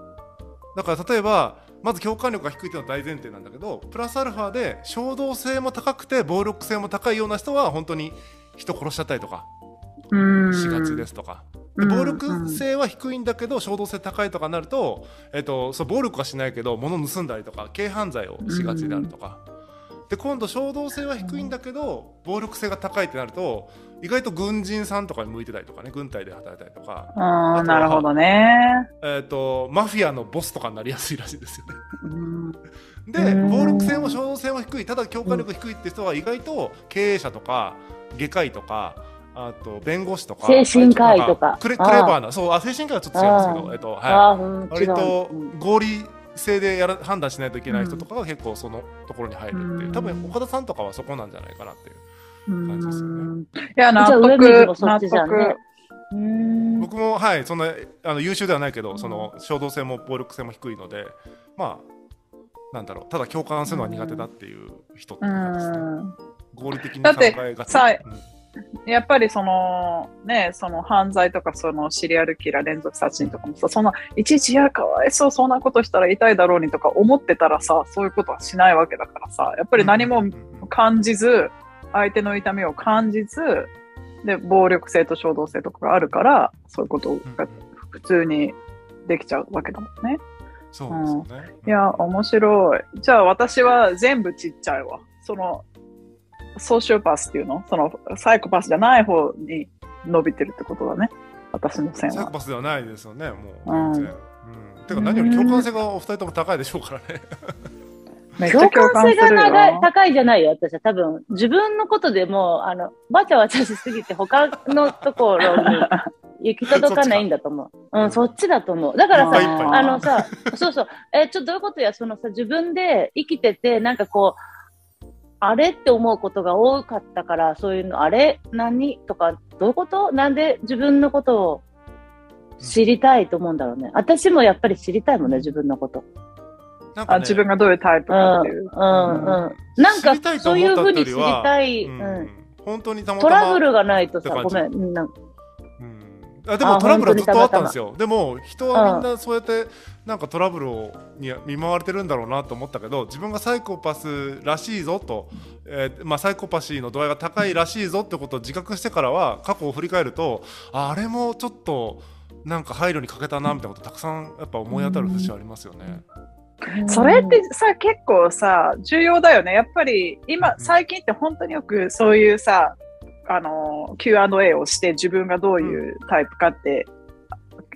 だから例えばまず共感力が低いっていうのは大前提なんだけどプラスアルファで衝動性も高くて暴力性も高いような人は本当に人殺しちゃったりとかうんしがちですとか、うんで暴力性は低いんだけど衝動性高いとかなると、えっと、そう暴力はしないけど物盗んだりとか軽犯罪をしがちであるとか、で今度衝動性は低いんだけど暴力性が高いってなると意外と軍人さんとかに向いてたりとかね軍隊で働いたりとか、ああ、なるほどね。えっとマフィアのボスとかになりやすいらしいですよね。うん。でうん暴力性も衝動性も低いただ共感力低いって人は意外と経営者とか外科医とかあと弁護士とか精神科医とか。クレクレバーなそうあ精神科医はちょっと違うんですけど、えっとあはい、違割と合理性でやら判断しないといけない人とかが結構そのところに入るっていう、うん。多分岡田さんとかはそこなんじゃないかなっていう感じですよね。いや、納得納得。僕もはいそんなあの優秀ではないけど、その衝動性も暴力性も低いのでまあなんだろうただ共感するのは苦手だっていう人って感じですね。ん。合理的に考えがち。さうんやっぱりその、ね、その犯罪とか、そのシリアルキラー連続殺人とかもさ、そんな、いちいち、いや、かわいそう、そんなことしたら痛いだろうにとか思ってたらさ、そういうことはしないわけだからさ、やっぱり何もうんうんうん感じず、相手の痛みを感じず、で、暴力性と衝動性とかがあるから、そういうことが普通にできちゃうわけだもんね。そうですよね。いや、面白い。じゃあ私は全部ちっちゃいわ。その、ソーシオパスっていうの？その、サイコパスじゃない方に伸びてるってことだね。私の線は。サイコパスではないですよね、もううん全然。うん。てか何より共感性がお二人とも高いでしょうからね。共感性が高いじゃないよ、私は。多分、自分のことでもう、あの、わちゃわちゃしすぎて、他のところに行き届かないんだと思う。うん、そっちだと思う。だからさ、あのさ、そうそう、え、ちょっとどういうことや、そのさ、自分で生きてて、なんかこう、あれって思うことが多かったから、そういうの、あれ？何？とか、どういうこと？なんで自分のことを知りたいと思うんだろうね。私もやっぱり知りたいもんね、自分のこと。あなんかね自分がどういうタイプうん、かっていう。うん、うん。なん知りたいとか、そういうふうに知りたい、ううんん。本当にたまたまトラブルがないとさ、ごめん、うんなんうんあでもあトラブルはずっとあったんですよ。でも人はみんなそうやってなんかトラブルをに見舞われてるんだろうなと思ったけど自分がサイコパスらしいぞと、えーまあ、サイコパシーの度合いが高いらしいぞってことを自覚してからは過去を振り返るとああれもちょっとなんか配慮に欠けたなみたいなことたくさんやっぱ思い当たる節はありますよね。それってさ、結構さ、重要だよね。やっぱり今、うん。最近って本当によくそういうさ、あの、Q&A をして自分がどういうタイプかって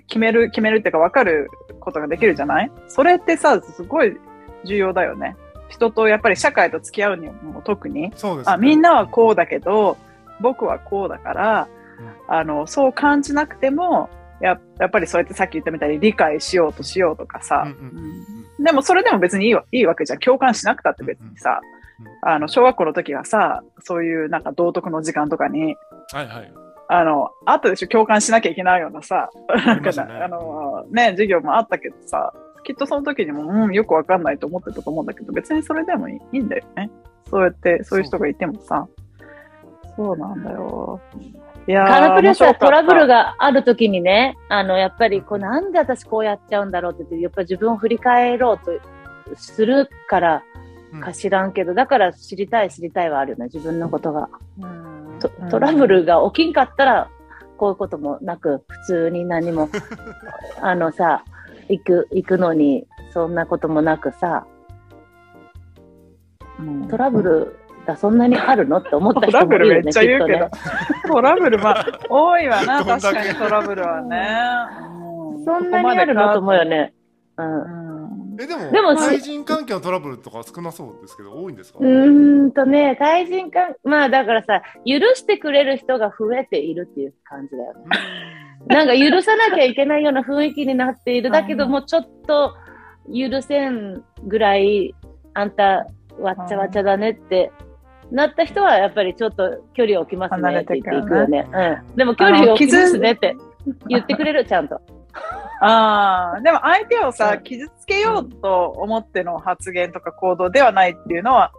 決める、決めるっていうか分かることができるじゃない？それってさ、すごい重要だよね。人とやっぱり社会と付き合うにも特に。そうです、ね。あ、みんなはこうだけど、僕はこうだから、あの、そう感じなくても、ややっぱりそうやってさっき言ったみたいに理解しようとしようとかさ、うんうんでもそれでも別にいいわいいわけじゃん。共感しなくたって別にさ、うんうんあの、小学校の時はさ、そういうなんか道徳の時間とかに、はいはい。あの、あったでしょ共感しなきゃいけないようなさ、なんかねあの、ね、授業もあったけどさ、きっとその時にも、うん、よくわかんないと思ってたと思うんだけど、別にそれでもいいんだよね。そうやって、そういう人がいてもさ。そうなんだよ。いやーカラプレさ、トラブルがあるときにね、あの、やっぱり、こう、なんで私こうやっちゃうんだろうって言って、やっぱり自分を振り返ろうとするからうんか知らんけど、だから知りたい知りたいはあるよね、自分のことが。うんトトラブルが起きんかったら、こういうこともなく、普通に何も、あのさ、行く、行くのに、そんなこともなくさ、うんトラブルがそんなにあるのって思ったトラブルめっ人もいるよね、ちゃ言うけどね。。トラブル、まあ、多いわな、確かにトラブルはね。うそんなにあるのと思うよ。ね。うん。うんえ、でも、でも対人関係のトラブルとか少なそうですけど、多いんですか？うーんとね、対人関まあだからさ、許してくれる人が増えているっていう感じだよね。なんか許さなきゃいけないような雰囲気になっている。だけども、ちょっと許せんぐらい、あんた、わっちゃわちゃだねってなった人は、やっぱりちょっと距離を置きますねって言っていくよね。ねうん。でも距離を置きますねって言ってくれる、ちゃんと。ああ、でも相手をさう、ん傷つけようと思っての発言とか行動ではないっていうのは、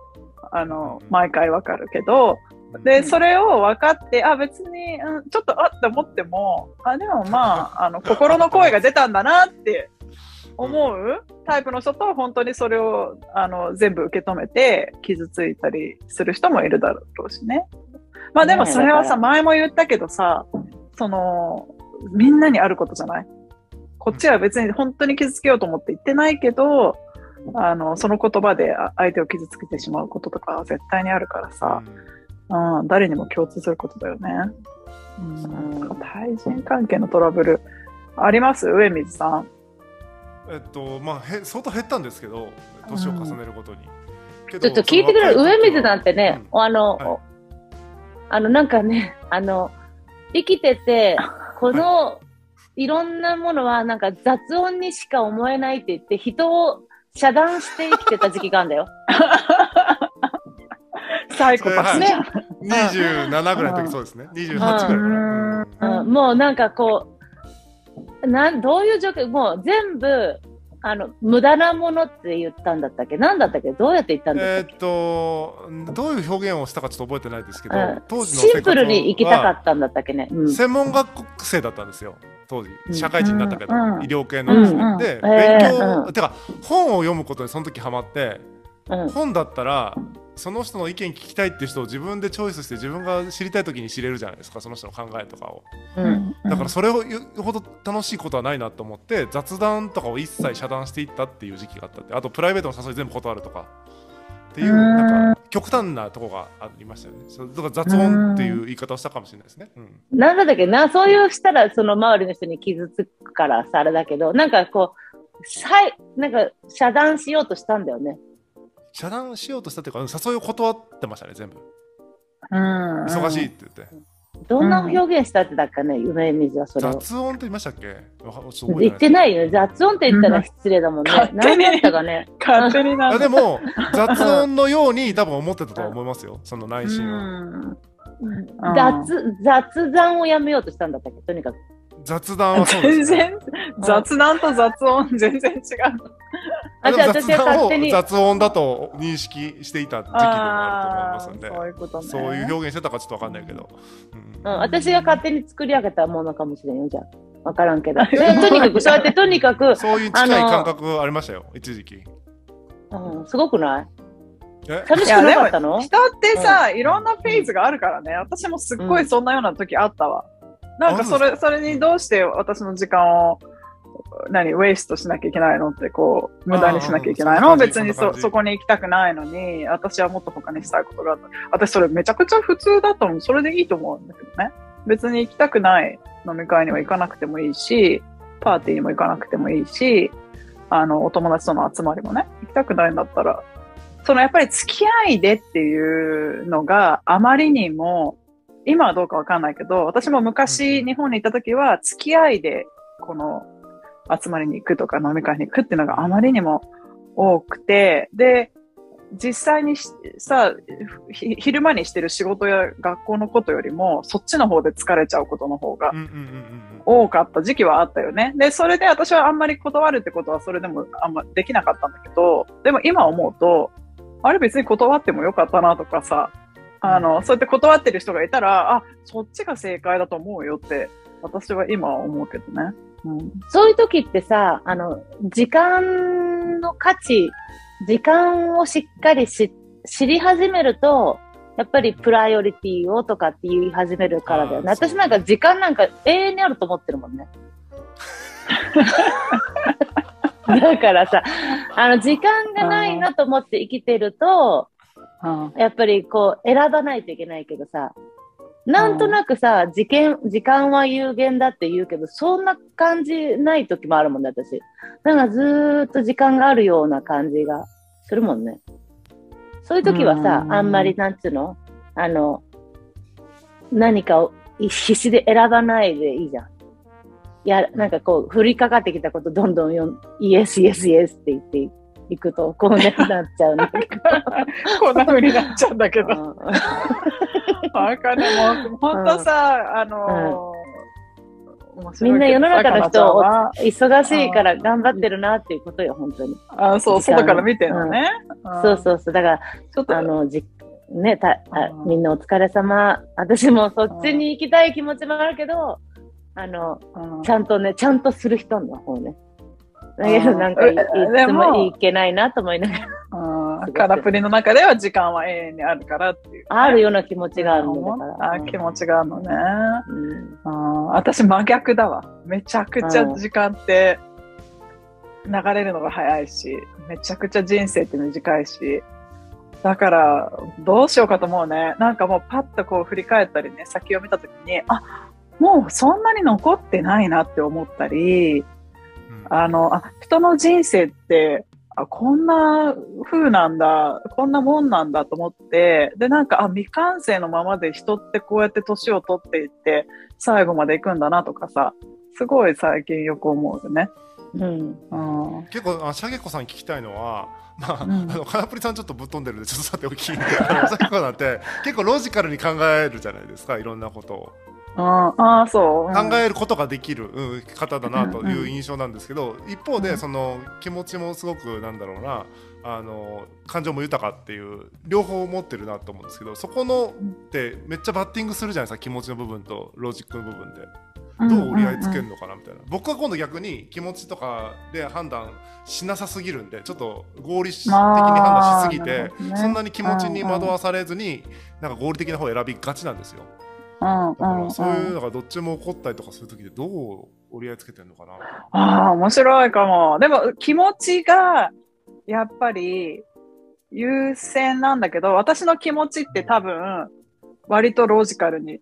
あの、毎回わかるけど、で、それを分かって、あ、別に、うんちょっと、あって思っても、あ、でもまあ、あの、心の声が出たんだなって思うタイプの人と、本当にそれを、あの、全部受け止めて、傷ついたりする人もいるだろうしね。まあでもそれはさ、前も言ったけどさ、その、みんなにあることじゃない？こっちは別に本当に傷つけようと思って言ってないけど、あの、その言葉であ相手を傷つけてしまうこととかは絶対にあるからさ、うん、誰にも共通することだよね。うん、対人関係のトラブル、あります？上水さん。えっと、まあ、へ相当減ったんですけど、年を重ねるごとに。ちょちょっと聞いてくれる？上水なんてね、あの、はい。あの、なんかね、あの、生きてて、この、いろんなものはなんか雑音にしか思えないって言って、人を遮断して生きてた時期があるんだよ。サイコパスねじゃん。27ぐらいの時そうですね。28ぐらいかな。うんうん、もうなんかこう、なん、どういう状況、もう全部、あの、無駄なものって言ったんだったっけ？なんだったっけ？どうやって言ったんだっけ、えーっと、どういう表現をしたかちょっと覚えてないですけど、うん。当時のシンプルに生きたかたったんだったっけね？うん。専門学生だったんですよ。当時うん。社会人になったけど、うん。医療系の。ですね、うん。で、え勉強、ーうん。てか本を読むことにその時ハマってうん。本だったらその人の意見聞きたいっていう人を自分でチョイスして自分が知りたい時に知れるじゃないですかその人の考えとかを。うん。だからそれを言うほど楽しいことはないなと思って雑談とかを一切遮断していったっていう時期があったって。あとプライベートの誘い全部断るとか。っていううん。なんか極端なとこがありましたよね。そうだから雑音っていう言い方をしたかもしれないですね、うん。なんだったっけ？な、そういうしたら、その周りの人に傷つくからさ、あれだけど、なんかこう、はい、なんか遮断しようとしたんだよね。遮断しようとしたっていうかうん誘いを断ってましたね全部。うん。忙しいって言って、どんな表現したってだっけね、梅水はそれを。雑音って言いましたっけ？言ってないよ。ね。雑音って言ったら失礼だもんね。勝手に。何だったかね。勝手になあでも雑音のように多分思ってたとは思いますよ。その内心は。うん。雑、雑談をやめようとしたんだったっけ？とにかく。雑談はそうです、全ね、然、雑談と雑音全然違う。あ、じゃあ私は勝手に。雑音だと認識していた時期でもあると思いますんでそういうことね。そういう表現してたかちょっとわかんないけど、うんうん、私が勝手に作り上げたものかもしれんよ、じゃあ。わからんけど。でとにかく、そうやってとにかく、そういう近い感覚ありましたよ一時期うん、すごくない？え？寂しくなかったの？人ってさ、いろんなフェーズがあるからね。私もすっごいそんなような時あったわ。なんかそれ、それにどうして私の時間を何、ウェイストしなきゃいけないのって、こう、無駄にしなきゃいけないの別にそそこに行きたくないのに、私はもっと他にしたいことがあった。私それめちゃくちゃ普通だと思う。それでいいと思うんだけどね。別に行きたくない飲み会には行かなくてもいいし、パーティーにも行かなくてもいいし、あの、お友達との集まりもね、行きたくないんだったら、そのやっぱり付き合いでっていうのがあまりにも、今はどうかわかんないけど、私も昔うん日本にいた時は付き合いでこの集まりに行くとか飲み会に行くっていうのがあまりにも多くて、で、実際にしさ、ひ昼間にしてる仕事や学校のことよりも、そっちの方で疲れちゃうことの方が多かった時期はあったよね。で、それで私はあんまり断るってことはそれでもあんまできなかったんだけど、でも今思うと、あれ別に断ってもよかったなとかさ、あの、そうやって断ってる人がいたら、あ、そっちが正解だと思うよって、私は今は思うけどね。うん。そういう時ってさ、あの、時間の価値、時間をしっかりし知り始めると、やっぱりプライオリティをとかって言い始めるからだよね。私なんか時間なんか永遠にあると思ってるもんね。だからさ、あの、時間がないなと思って生きてると、うんやっぱりこう選ばないといけないけどさ、なんとなくさ、時間、時間は有限だって言うけど、そんな感じない時もあるもんね、私。なんかずーっと時間があるような感じがするもんね。そういう時はさう、んあんまりなんつうの？あの、何かを必死で選ばないでいいじゃん。いや、なんかこう、降りかかってきたことどんどんよんイエスイエスイエスって言っていくと、こうね、なっちゃうね。こんな風になっちゃうんだけど。うんわかる。もう、ほんとさ、あのーみんな世の中の人忙しいから頑張ってるなっていうことよ、本当に。あそう、外から見てるのね。そうそうそう。だから、ちょっと、あの、じ、ね、た、あうんみんなお疲れ様。私もそっちに行きたい気持ちもあるけど、あの、うんちゃんとね、ちゃんとする人の方ね。だけど、うんなんかい、いえつもいけないなと思いながら、うんカラプリの中では時間は永遠にあるからっていう、あるような気持ちがあるのだから。あ気持ちがあるのね。うんうん私真逆だわ。めちゃくちゃ時間って流れるのが早いし、めちゃくちゃ人生って短いし、だからどうしようかと思うね。なんかもうパッとこう振り返ったりね、先を見たときに、あ、もうそんなに残ってないなって思ったり、うんあの、あ、人の人生って、あ、こんな風なんだ、こんなもんなんだと思って、で、なんか、あ、未完成のままで人ってこうやって年を取っていって、最後まで行くんだなとかさ、すごい最近よく思うよね。うん。うん。結構あシャゲコさん聞きたいのは、まあ、うんあのカナプリさんちょっとぶっ飛んでるんでちょっとさておきシャゲコさんって結構ロジカルに考えるじゃないですかいろんなことを、うん、ああ、そう。うん。考えることができる、うん、方だなとうん。いう印象なんですけど、一方でうん。その気持ちもすごくなんだろうなあの感情も豊かっていう両方持ってるなと思うんですけどそこのってめっちゃバッティングするじゃないですか気持ちの部分とロジックの部分で。どう折り合いつけるのかなみたいな、僕は今度逆に気持ちとかで判断しなさすぎるんでちょっと合理的に判断しすぎてね。そんなに気持ちに惑わされずに、なんか合理的な方を選びがちなんですよ。うん、だからうん、そういうのがどっちも起こったりとかするときでどう折り合いつけてるのかなああ、面白いかも。でも、気持ちが、やっぱり、優先なんだけど、私の気持ちって多分、割とロジカルに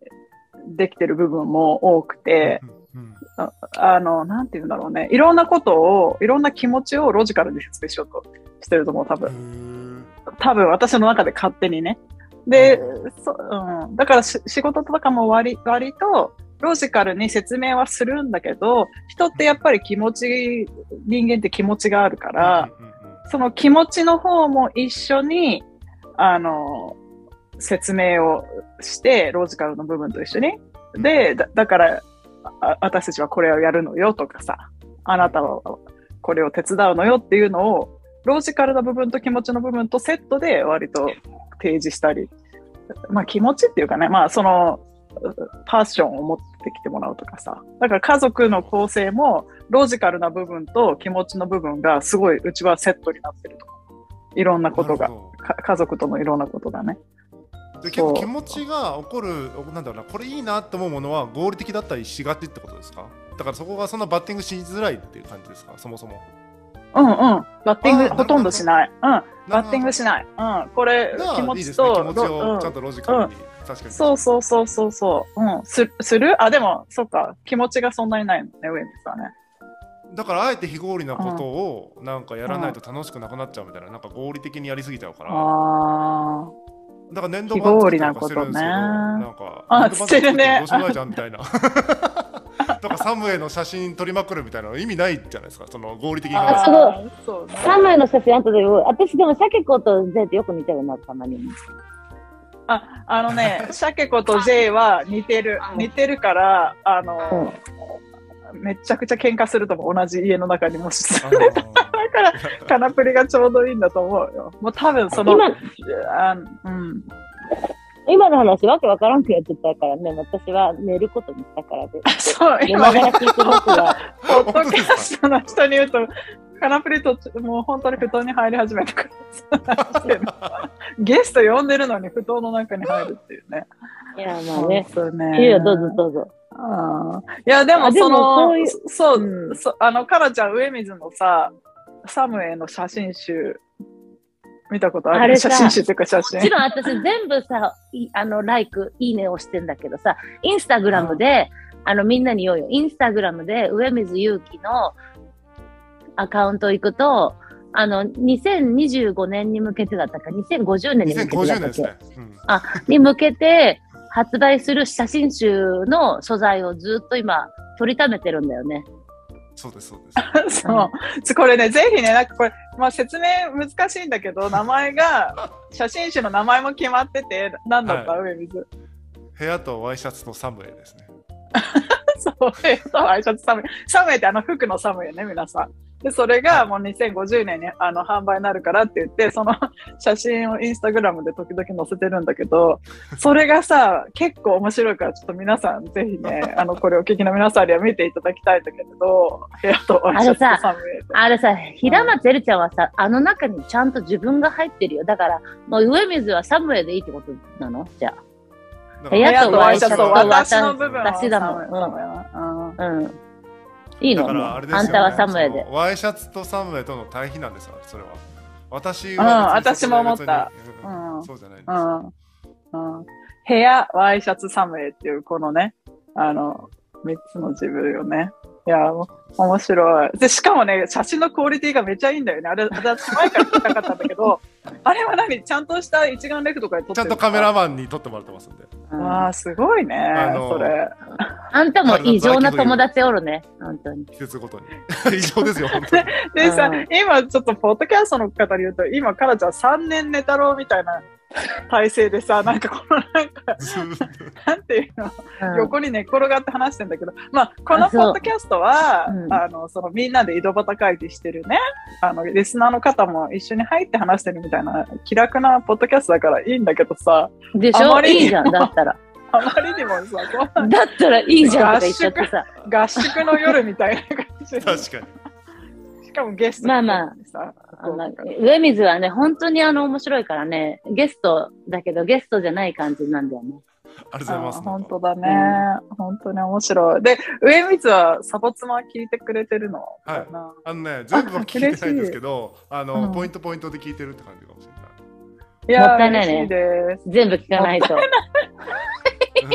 できてる部分も多くて、うんうんあの、なんて言うんだろうね。いろんなことを、いろんな気持ちをロジカルに説明しようとしてると思う、多へ分。ー多分、私の中で勝手にね。でう、そうん、だからし仕事とかも割割と、ロジカルに説明はするんだけど、人ってやっぱり気持ち、人間って気持ちがあるから、その気持ちの方も一緒に、あの、説明をして、ロジカルの部分と一緒に。で、だだから、あ私たちはこれをやるのよとかさ、あなたはこれを手伝うのよっていうのを、ロジカルな部分と気持ちの部分とセットで割と提示したり、まあ気持ちっていうかね、まあその、パッションを持ってきてもらうとかさ。だから家族の構成も、ロジカルな部分と気持ちの部分がすごいうちはセットになってると。いろんなことが家族とのいろんなことがね。どで結構気持ちが起こるなんだろうなこれいいなって思うものは合理的だったりしがちってことですか？だからそこがそんなバッティングしづらいっていう感じですか？そもそもうんうん。バッティングほとんどしない。うん。バッティングしない。うん。これ気持いいですねちと、気持ちをろちゃんとロジカルに、確かにそうそうそうそうそう。うん。すする？あ、でも、そっか。気持ちがそんなにないのね、ウェンさんね。だからあえて非合理なことをなんかやらないと楽しくなくなっちゃうみたいななんか合理的にやりすぎちゃうからあだから年度版作ったりとかしてるんですけど非合理ななんかあしてるねどうしようもないじゃんみたいな とかサムエの写真撮りまくるみたいなの意味ないじゃないですかその合理的にあ。そうね。サムエの写真後で、私でもシャケ子とゼってよく似てるな、たまに。あ、あのね、シャケ子と J は似てる。似てるから、あの、めちゃくちゃ喧嘩すると思う。同じ家の中にもし住んでただから、カナプリがちょうどいいんだと思うよ。もう多分その、今、あうん。今の話わけわからんくやってたからね、私は寝ることにしたからで。そう、寝今ねながら、聞いてますが、ポッドキャストの人に言うと、カナプリともう本当に布団に入り始めたから、ゲスト呼んでるのに布団の中に入るっていうね。いや、まあね。そうね。いいよ、どうぞどうぞ。あーいや、でもその、そうそう、あの、カラちゃん、上水のさ、サムエの写真集、見たことあるあ写真集っていうか写真。もちろん私全部さ、いあの、ライク、いいねをしてんだけどさ、インスタグラムで、あの、みんなに言おうよ。インスタグラムで、上水祐希のアカウント行くと、あの、2025年に向けてだったか、2050年に向けてだ2050ったっけ？ね、うんに向けて発売する写真集の素材をずっと今、取りためてるんだよね。そうですそうです そう。これね、ぜひね、なんかこれ、まあ説明難しいんだけど、名前が、写真集の名前も決まってて、なんだった、は上水。部屋とワイシャツのサムエですね そう、えっと、アイシャツサムエ。サムエってあの服のサムエね、皆さん。で、それがもう2050年にあの販売になるからって言って、その写真をインスタグラムで時々載せてるんだけど、それがさ、結構面白いから、ちょっと皆さんぜひね、あの、これお聞きの皆さんには見ていただきたいんだけれど、部屋とアイシャツとサムエで。あれさ、平松エルちゃんはさ、あの中にちゃんと自分が入ってるよ。だから、もう上水はサムエでいいってことなの？じゃだ部屋とワイシャツと私の部分は私だもんうんあ。うん。いいの？だからあれですよ、ね、あんたはサムエでワイシャツとサムエとの対比なんですよそれは私うんは私も思ったうんそうじゃないんですうよん。うん。部屋、ワイシャツ、サムエっていう、このね、あの、三つの自分よね。いや、もう面白い。で、しかもね、写真のクオリティがめっちゃいいんだよね。あれ、私前から聞きたかったんだけど、あれは何？ちゃんとした一眼レフとかで撮ってるちゃんとカメラマンに撮ってもらってますんでうんわあ、すごいねあ、のそれ。あんたも異常な友達おるね。本当に。季節ごとに 異常ですよ本当に でさ、うん今ちょっとポッドキャストの方に言うと、今、カラちゃん3年寝太郎みたいな体勢でさ、なんかこのなんか、なんていうの、うん。横に寝っ転がって話してんだけど、まあ、このポッドキャストは、うん。あの、そのみんなで井戸端会議してるね、あの、リスナーの方も一緒に入って話してるみたいな気楽なポッドキャストだからいいんだけどさ、でしょ？あまりにもいいじゃん、だったら。あまりにもさ、だったらいいじゃんとか言っちゃってさ。合宿の夜みたいな感じで、確かに。しかもゲストまあまあ。さ、あの上水はね、本当にあの面白いからね、ゲストだけどゲストじゃない感じなんだよね。ありがとうございます。あ本当だね、本当に面白い。で、上光はサボツマ聞いてくれてるの？はい。かな？あのね全部は聞いてないんですけどあの、うん。ポイントポイントで聞いてるって感じかもしれない。いやもったいないね。嬉しいです。全部聞かないと。うん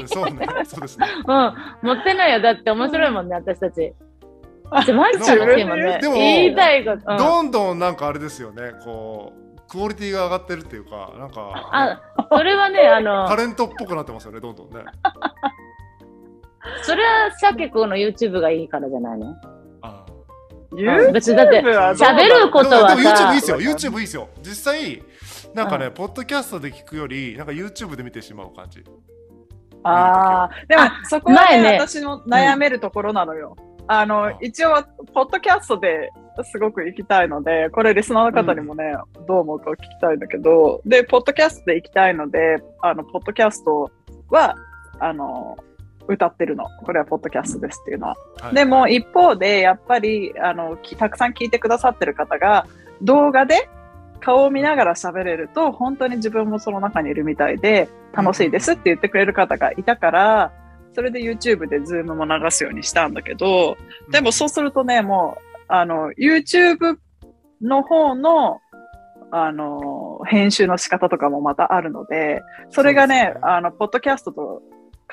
そうね、そうですね。うん、持ってないよ。だって面白いもんね、私たち。でもんね。でも言いたいこと。うんどんどんなんかあれですよね、こう、クオリティが上がってるっていうか、なんか、あ、それはね、あのタ、レントっぽくなってますよね、どんどんね。それはシャケ子の YouTube がいいからじゃないの？あユ別にだってはどうだろう喋ることはでも YouTube さいいですよ、YouTube いいですよ。実際、なんかね、ポッドキャストで聞くより、なんか YouTube で見てしまう感じ。ああ、でもあそこはね私の悩めるところなのよ。あの、あ一応、ポッドキャストですごく行きたいので、これリスナーの方にもね、どう思うか聞きたいんだけど、で、ポッドキャストで行きたいので、あの、ポッドキャストは、あの、歌ってるの。これはポッドキャストですっていうのは。はいでも、一方で、やっぱり、あの、きたくさん聞いてくださってる方が、動画で顔を見ながら喋れると、本当に自分もその中にいるみたいで、楽しいですって言ってくれる方がいたから、それで YouTube で Zoom も流すようにしたんだけど、でもそうするとね、もう、あの、YouTube の方の、あの、編集の仕方とかもまたあるので、それがね、ね。あの、ポッドキャストと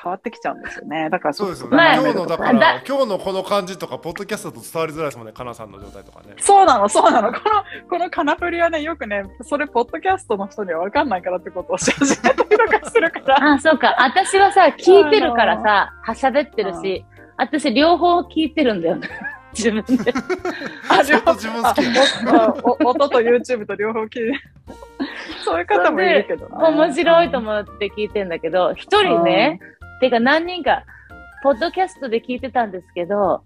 変わってきちゃうんですよね。だからそうですよね。まあ今日のだかだら今日のこの感じとかポッドキャストだと伝わりづらいですもんね。かなさんの状態とかね。そうなの、そうなの。この、このカナプリはね、よくね、それ、ポッドキャストの人には分かんないからってことをし始めたりとかするから。あ、そうか。私はさ、聞いてるからさ、はしゃべってるし、私両方聞いてるんだよね。自分で。あ、ちょっと自分好き音と YouTube と両方聞いて。そういう方もいるけどね。面白いと思って聞いてんだけど、一人ね、てか何人か、ポッドキャストで聞いてたんですけど、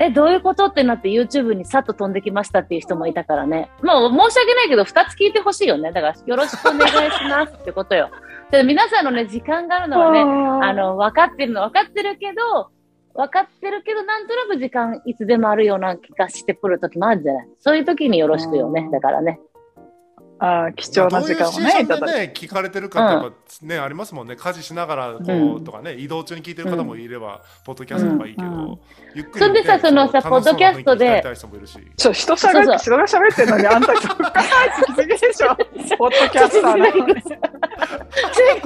え、どういうことってなって YouTube にさっと飛んできましたっていう人もいたからね。もう申し訳ないけど、二つ聞いてほしいよね。だから、よろしくお願いしますってことよ。で皆さんのね、時間があるのはね、あの、分かってるの分かってるけど、分かってるけど、なんとなく時間いつでもあるような気がしてくるときもあるじゃない？そういうときによろしくよね。だからね。あ貴重な時間をね、どういね、聞かれてるかってやっぱね、ありますもんね。家事しながらこう、うんとかね、移動中に聞いてる方もいれば、ポッドキャストとかいいけど、うんゆっくりそんでさねそのさ楽しそうなポッドキャストでちょ、人喋 って、人が喋ってるのに、あんた、そっかすぎでしょ。ポッドキャスターなのに。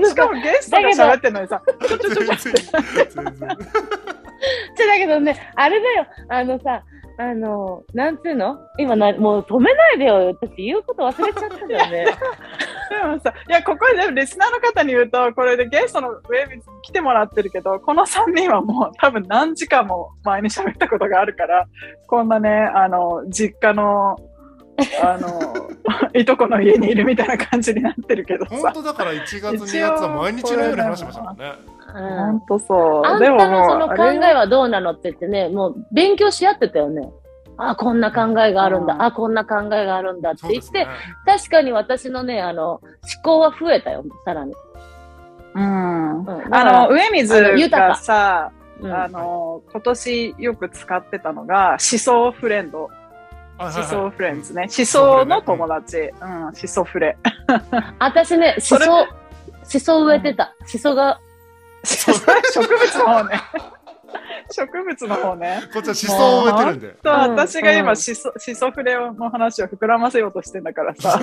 しかもゲストが喋ってるのにさ、ちょちょちょちょ、だけどね、あれだよ。あのさ、あの、なんつうの？今な、もう止めないでよ。私言うこと忘れちゃったんだよね。でもさ、いや、ここでリスナーの方に言うと、これでゲストのウェイビズに来てもらってるけど、この3人はもう多分何時間も前に喋ったことがあるから、こんなね、あの、実家の、あの、いとこの家にいるみたいな感じになってるけどさ。本当だから1月2月は毎日のように話してましたもんね。うんほんとそう。あんたのその考えはどうなのって言ってね、もう勉強し合ってたよね。あ、こんな考えがあるんだ。うんあ、こんな考えがあるんだって言って、ね。確かに私のね、あの、思考は増えたよ、さらに。うん。うんあの、上水がかさ、うんあの、今年よく使ってたのが、思想フレンド。思想フレンズね。思想の友達。うん、思想フレ。私ね、思想、思想植えてた。思想が、植物の方ね。植物の方ね。こっちは思想を植えてるんで。私が今、うん思想、思想フレの話を膨らませようとしてんだからさ、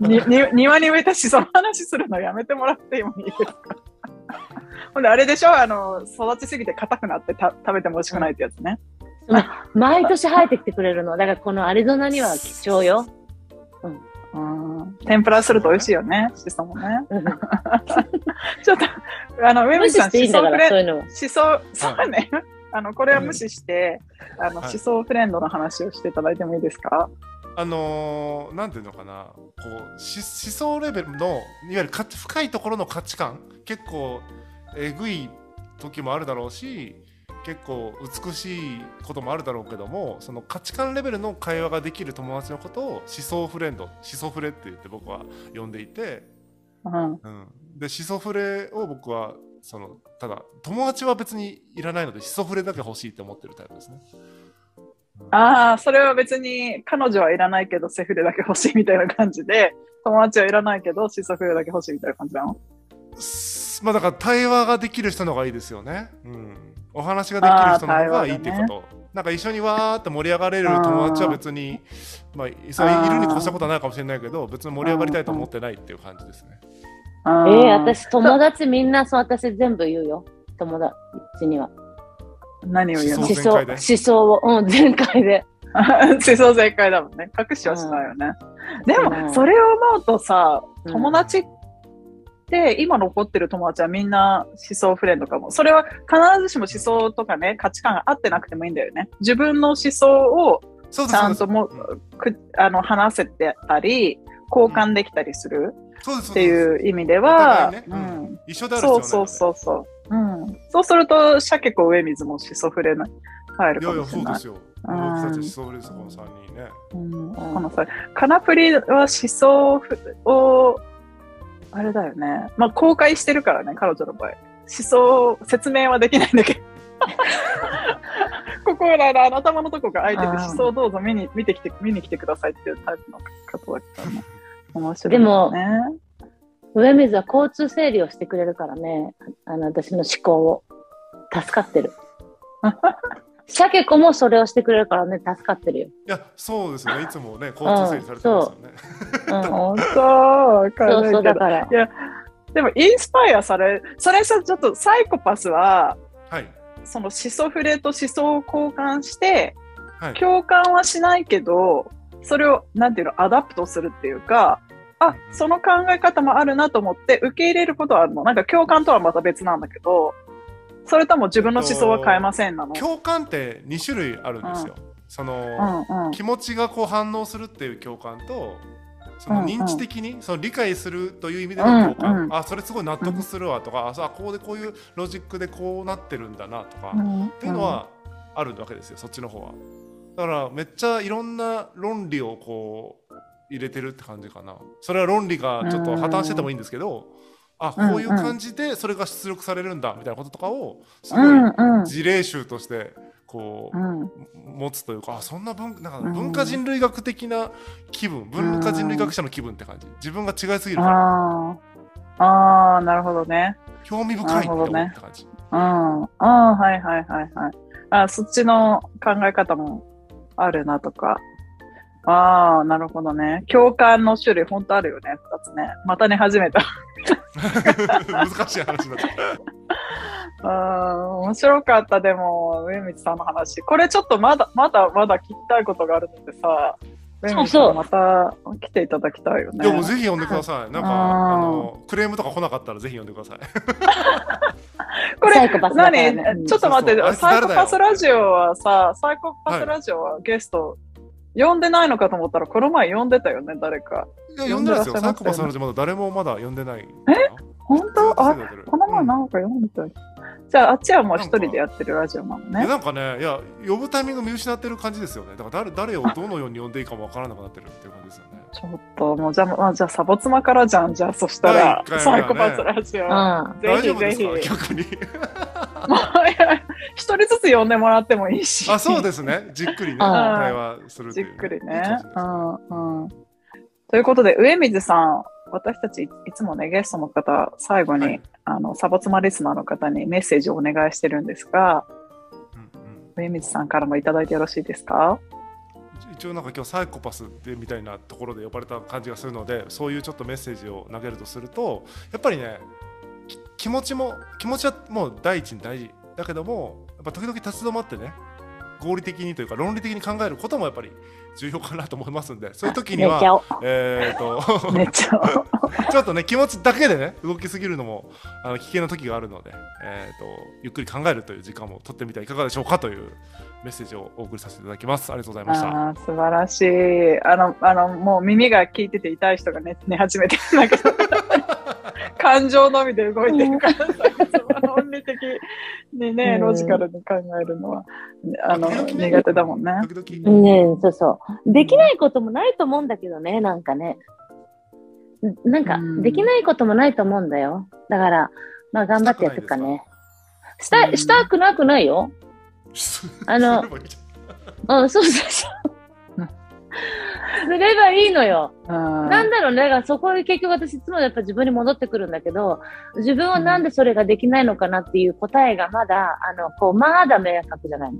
にに庭に植えた思想の話するのやめてもらってもいいですか？ほんで、あれでしょ？あの、育ちすぎて硬くなってた食べても美味しくないってやつね。毎年生えてきてくれるの。だからこのアリゾナには貴重よ。うん。天ぷらすると美味しいよね、しそもね。うんちょっと、あの、上無視水さん、していいんだから、思想フレそういうのは。思想、そうね。あの、これは無視して、あの、はい思想フレンドの話をしていただいてもいいですか？あのー、なんていうのかな、こうし思想レベルのいわゆるか深いところの価値観、結構えぐい時もあるだろうし、結構美しいこともあるだろうけども、その価値観レベルの会話ができる友達のことを思想フレンド、思想フレって言って僕は呼んでいて、うん。うん、で思想フレを僕はそのただ友達は別にいらないので思想フレだけ欲しいって思ってるタイプですね。ああ、それは別に彼女はいらないけどセフレだけ欲しいみたいな感じで、友達はいらないけど思想フレだけ欲しいみたいな感じなの？すまあだから対話ができる人の方がいいですよね。うん。お話ができる人の方がいいっていうこと。なんか一緒にわーって盛り上がれる友達は別に、まあ、それいるに越したことはないかもしれないけど、別に盛り上がりたいと思ってないっていう感じですね。ええ私、友達みんなそう、私全部言うよ。友達には。何を言うの？思想、思全開で思想を、うん、全開で。思想正解だもんね。隠しはしないよね。でうんも、それを思うとさ、うん友達って、今残ってる友達はみんな思想フレンドかも。それは必ずしも思想とかね、価値観が合ってなくてもいいんだよね。自分の思想をちゃんともうんくあの話せてたり、交換できたりするっていう意味でおは、ううんん、一緒である必要そうないのでそうそうそう。うん。そうすると、鮭子上水も思想フレに入るいやいや、かもしれないそうです。よ。僕うんたち思想フレですよ、この3人ね。うん、このさ、カナプリは思想を、あれだよね。まあ、公開してるからね、彼女の場合。思想、説明はできないんだけど。ここらの頭のとこが空いてて、思想どうぞ見に、見てきて、見に来てくださいっていうタイプの方だからね。面白い、ね。でも上水は交通整理をしてくれるからね。あの、私の思考を。助かってる。シャケ子もそれをしてくれるからね、助かってるよ。いやそうですよねいつもね交通整理されてますよね、うん。本当？わかそうそう、んないけど。だから。でも、インスパイアされ、それさ、ちょっとサイコパスは、はいその思想フレと思想を交換して、はい共感はしないけど、それを、なんていうの、 adapt するっていうか、あ、その考え方もあるなと思って受け入れることはあるの。なんか共感とはまた別なんだけど、それとも自分の思想は変えませんなの？共感って2種類あるんですよ、その、うんうん。気持ちがこう反応するっていう共感とそのうんうん。認知的に、その理解するという意味での共感、うん。うんあそれすごい納得するわとか、うあここでこういうロジックでこうなってるんだなとか、うん。っていうのはあるわけですよそっちの方は。だからめっちゃいろんな論理をこう入れてるって感じかな。それは論理がちょっと破綻しててもいいんですけど、あこういう感じでそれが出力されるんだみたいなこととかをすごい事例集としてこう、うん持つというかあそんな文なんかうん文化人類学的な気分、文化人類学者の気分って感じ自分が違いすぎるからああ。なるほどね。興味深いって思うって感じ、うん。ああ、はいはいはいはい。あそっちの考え方もあるなとか。ああ、なるほどね。共感の種類本当あるよね、二つね。またね、始めた。難しい話になっちゃったうん、面白かった、でも、上光さんの話。これちょっとまだ、まだまだ聞きたいことがあるのでさ、上光さそうそうんまた来ていただきたいよね。いやもうぜひ呼んでください。なんかあのクレームとか来なかったらぜひ呼んでください。これ何？ちょっと待って、そうそうサイコパスラジオはさ、サイコパスラジオはゲスト、呼んでないのかと思ったら、この前呼んでたよね、誰か。いや呼んでないですよ。サイコパスの話まだ誰もまだ呼んでない。本当あ、この前ななんか読んでたよ。じゃあ、あっちはもう一人でやってるラジオなのいやね。なんかね、いや呼ぶタイミング見失ってる感じですよね。だから誰誰をどのように呼んでいいかもわからなくなってるっていう感じですよね。ちょっと、もうじゃあ、まあ、じゃあ、サボ妻からじゃん。じゃあ、そしたら、第一回サイコパスラジオ。うん。ぜひぜひ。か？逆に。もう一人ずつ呼んでもらってもいいし。あそうですね。じっくりねあー会話するっていう、じっくりね。うんうん。ということで、上水さん、私たちいいつもね、ゲストの方、最後に、はい。あの、サボ妻リスナーの方にメッセージをお願いしてるんですが、うんうん。上水さんからもいただいてよろしいですか？一応なんか今日サイコパスってみたいなところで呼ばれた感じがするのでそういうちょっとメッセージを投げるとするとやっぱりねき気持ちも気持ちはもう第一に大事だけどもやっぱ時々立ち止まってね合理的にというか論理的に考えることもやっぱり重要かなと思いますんでそういう時には。えー、とちゃ。ちょっとね気持ちだけでね動きすぎるのもあの危険な時があるので、えー、とゆっくり考えるという時間も取ってみてはいかがでしょうかというメッセージをお送りさせていただきますありがとうございました。素晴らしい。あの、あの、もう耳が聞いてて痛い人がね、寝始めてるんだけど、感情のみで動いてるから論理的にね、うんロジカルに考えるのは、あの、苦手だもんね。ねそうそう。できないこともないと思うんだけどね、なんかね。なんかうん、できないこともないと思うんだよ。だから、まあ頑張ってやっていくかね。しうんた、したくなくないよ。あの うん、そうそうそううん。すればいいのよ。うんなんだろうね。だからそこで結局私いつもやっぱ自分に戻ってくるんだけど、自分はなんでそれができないのかなっていう答えがまだ、あの、こう、まだ明確じゃないの。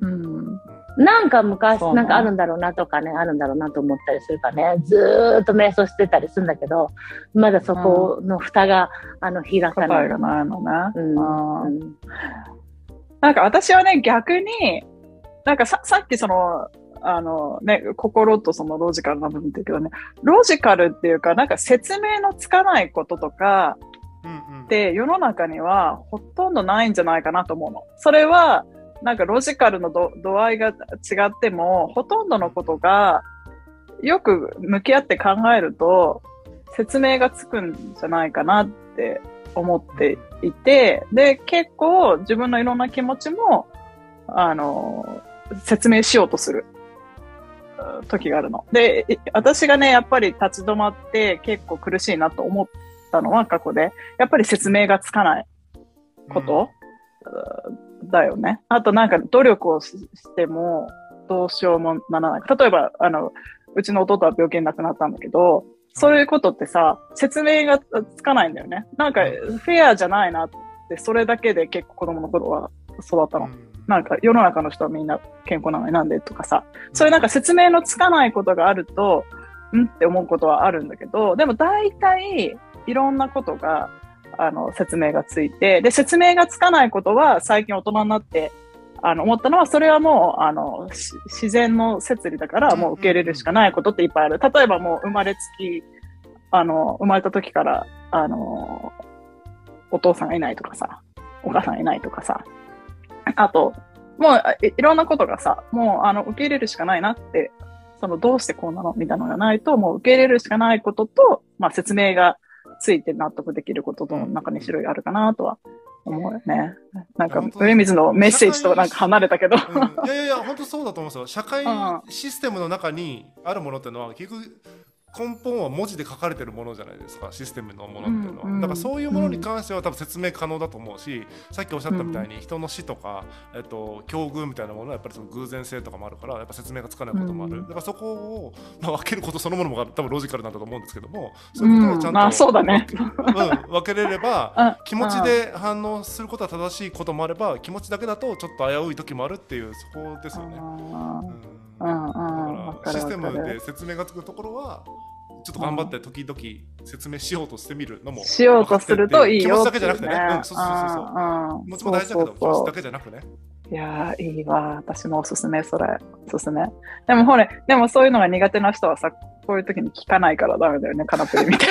うん。なんか昔、なんかあるんだろうなとかね、あるんだろうなと思ったりするからね、ずーっと瞑想してたりするんだけど、まだそこの蓋が、あの、開かない。がないのね。うんうんなんか私はね、逆に、なんかささっきその、あのね、心とそのロジカルな部分って言うけどね、ロジカルっていうか、なんか説明のつかないこととかうんうんって世の中にはほとんどないんじゃないかなと思うの。それは、なんかロジカルの度度合いが違っても、ほとんどのことがよく向き合って考えると説明がつくんじゃないかなって思っていて、で、結構自分のいろんな気持ちも、あの、説明しようとするうん時があるの。で、い私がね、やっぱり立ち止まって結構苦しいなと思ったのは過去で、やっぱり説明がつかないこと、うんだよね。あとなんか努力をししてもどうしようもならない。例えば、あの、うちの弟は病気に亡くなったんだけど、そういうことってさ、説明がつかないんだよね。なんか、フェアじゃないなっって、それだけで結構子供の頃は育ったの。うんなんか世の中の人はみんな健康なのになんでとかさ、そういうなんか説明のつかないことがあると、んって思うことはあるんだけど、でも大体いろんなことが、あの、説明がついて、で、説明がつかないことは最近大人になって、あの、思ったのは、それはもう、あの、し自然の摂理だから、もう受け入れるしかないことっていっぱいある。例えばもう生まれつき、あの、生まれた時から、あの、お父さんがいないとかさ、お母さんがいないとかさ、あと、もういいろんなことがさ、もうあの受け入れるしかないなって、そのどうしてこうなのみたいなのがないと、もう受け入れるしかないことと、まあ説明がついて納得できることと、なんか2種類あるかなとは思うよね。なんか上水のメッセージとなんか離れたけど。うんいやいやいや、本当そうだと思うんですよ。社会うんシステムの中にあるものっていうのは、結局、根本は文字で書かれてるものじゃないですか、システムのものっていうのは。うんうんだからそういうものに関しては多分説明可能だと思うし、さっきおっしゃったみたいに、人の死とか、えっと、境遇みたいなものはやっぱりその偶然性とかもあるから、やっぱ説明がつかないこともある。うんだからそこを、まあ、分けることそのものも多分ロジカルなんだと思うんですけども、そういうことをちゃんと、うんまあそうだねうん、分けれれば、あ気持ちで反応することは正しいこともあれば気持ちだけだとちょっと危うい時もあるっていうそこですよね。あうんだからシステムで説明がつくところはちょっと頑張って時々説明しようとしてみるのもしようとするといいよ気持ちだけじゃなくてね。ううん、そうそうそうそう。うん大事だけどそうそうそう気持ちだけじゃなくね。いやー、いいわ。私もおすすめ、それ。おすすめ。でもほれ、でもそういうのが苦手な人はさ、こういう時に聞かないからダメだよね、カナプリみた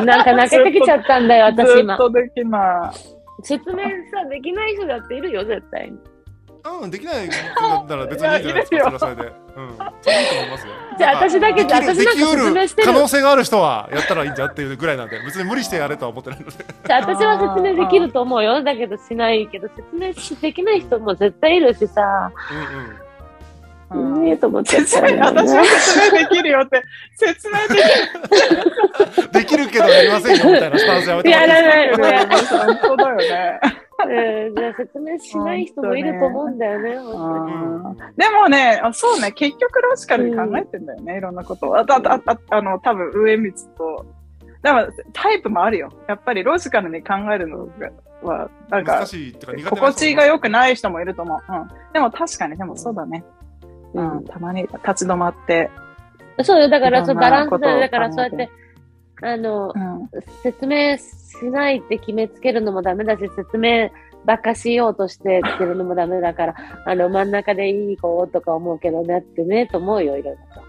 い なんか泣けてきちゃったんだよ、な。私今。ずっとできない。説明さ、できない人だっているよ、絶対に。うん、できないんだったら別にいいんじゃないですか、それはそれで。うん、それいいと思いますよ。じゃあ私だけで私なんかできう説明してる可能性がある人はやったらいいんじゃんっていうぐらいなんで、別に無理してやれとは思ってないので。じゃあ私は説明できると思うよ。だけどしないけど、説明しできない人も絶対いるしさ、うんうん。うんねえと思っちゃっ説明、私は説明できるよって、説明できできるけどやりませんよみたいなスタンスやめてもらっていいですか？やらないる。本当だよね。うんじゃあ説明しない人もいると思うんだよね、本当に。うんでもね、あそうね、結局ロジカルに考えてんだよね、いろんなことを。あと、あと、あとあの、多分上光と、でもタイプもあるよ。やっぱりロジカルに考えるのがは、なんか心地が良くない人もいると思う。うん。でも確かに、でもそうだね。ううんん。たまに立ち止まって、そうよ、だからそうバランスだよ。だからそうやってて、あのう、ん。説明しないって決めつけるのもダメだし、説明ばっかしようとしてってるのもダメだから、あの、真ん中でいい子とか思うけどねってね、と思うよ、いろいろと。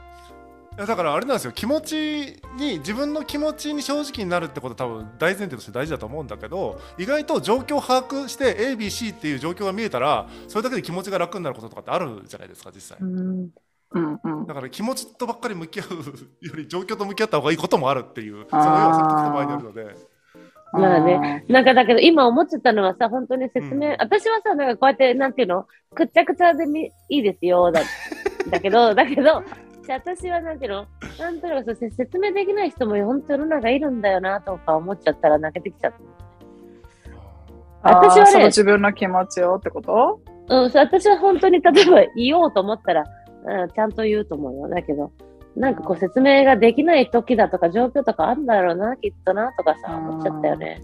いやだからあれなんですよ。気持ちに自分の気持ちに正直になるってことは多分大前提として大事だと思うんだけど意外と状況を把握して ABC っていう状況が見えたらそれだけで気持ちが楽になることとかってあるじゃないですか実際。うん。うん。うん。だから気持ちとばっかり向き合うより状況と向き合った方がいいこともあるっていうその要はその時の場合にあるのでまあね。なんかだけど、今思っちゃったのはさ、本当に説明、うん。私はさ、なんかこうやって、なんていうの、くっちゃくちゃでみいいですよ、だだけど、だけど、私はなんていうの、なんとなくそう説明できない人も本当に世の中いるんだよな、とか思っちゃったら泣けてきちゃった。私はねその自分の気持ちをってこと？うん、私は本当に例えば言おうと思ったら、うん、ちゃんと言うと思うよ。だけど、なんかこう説明ができない時だとか状況とかあるんだろうな、きっとな、とかさ、うん思っちゃったよね。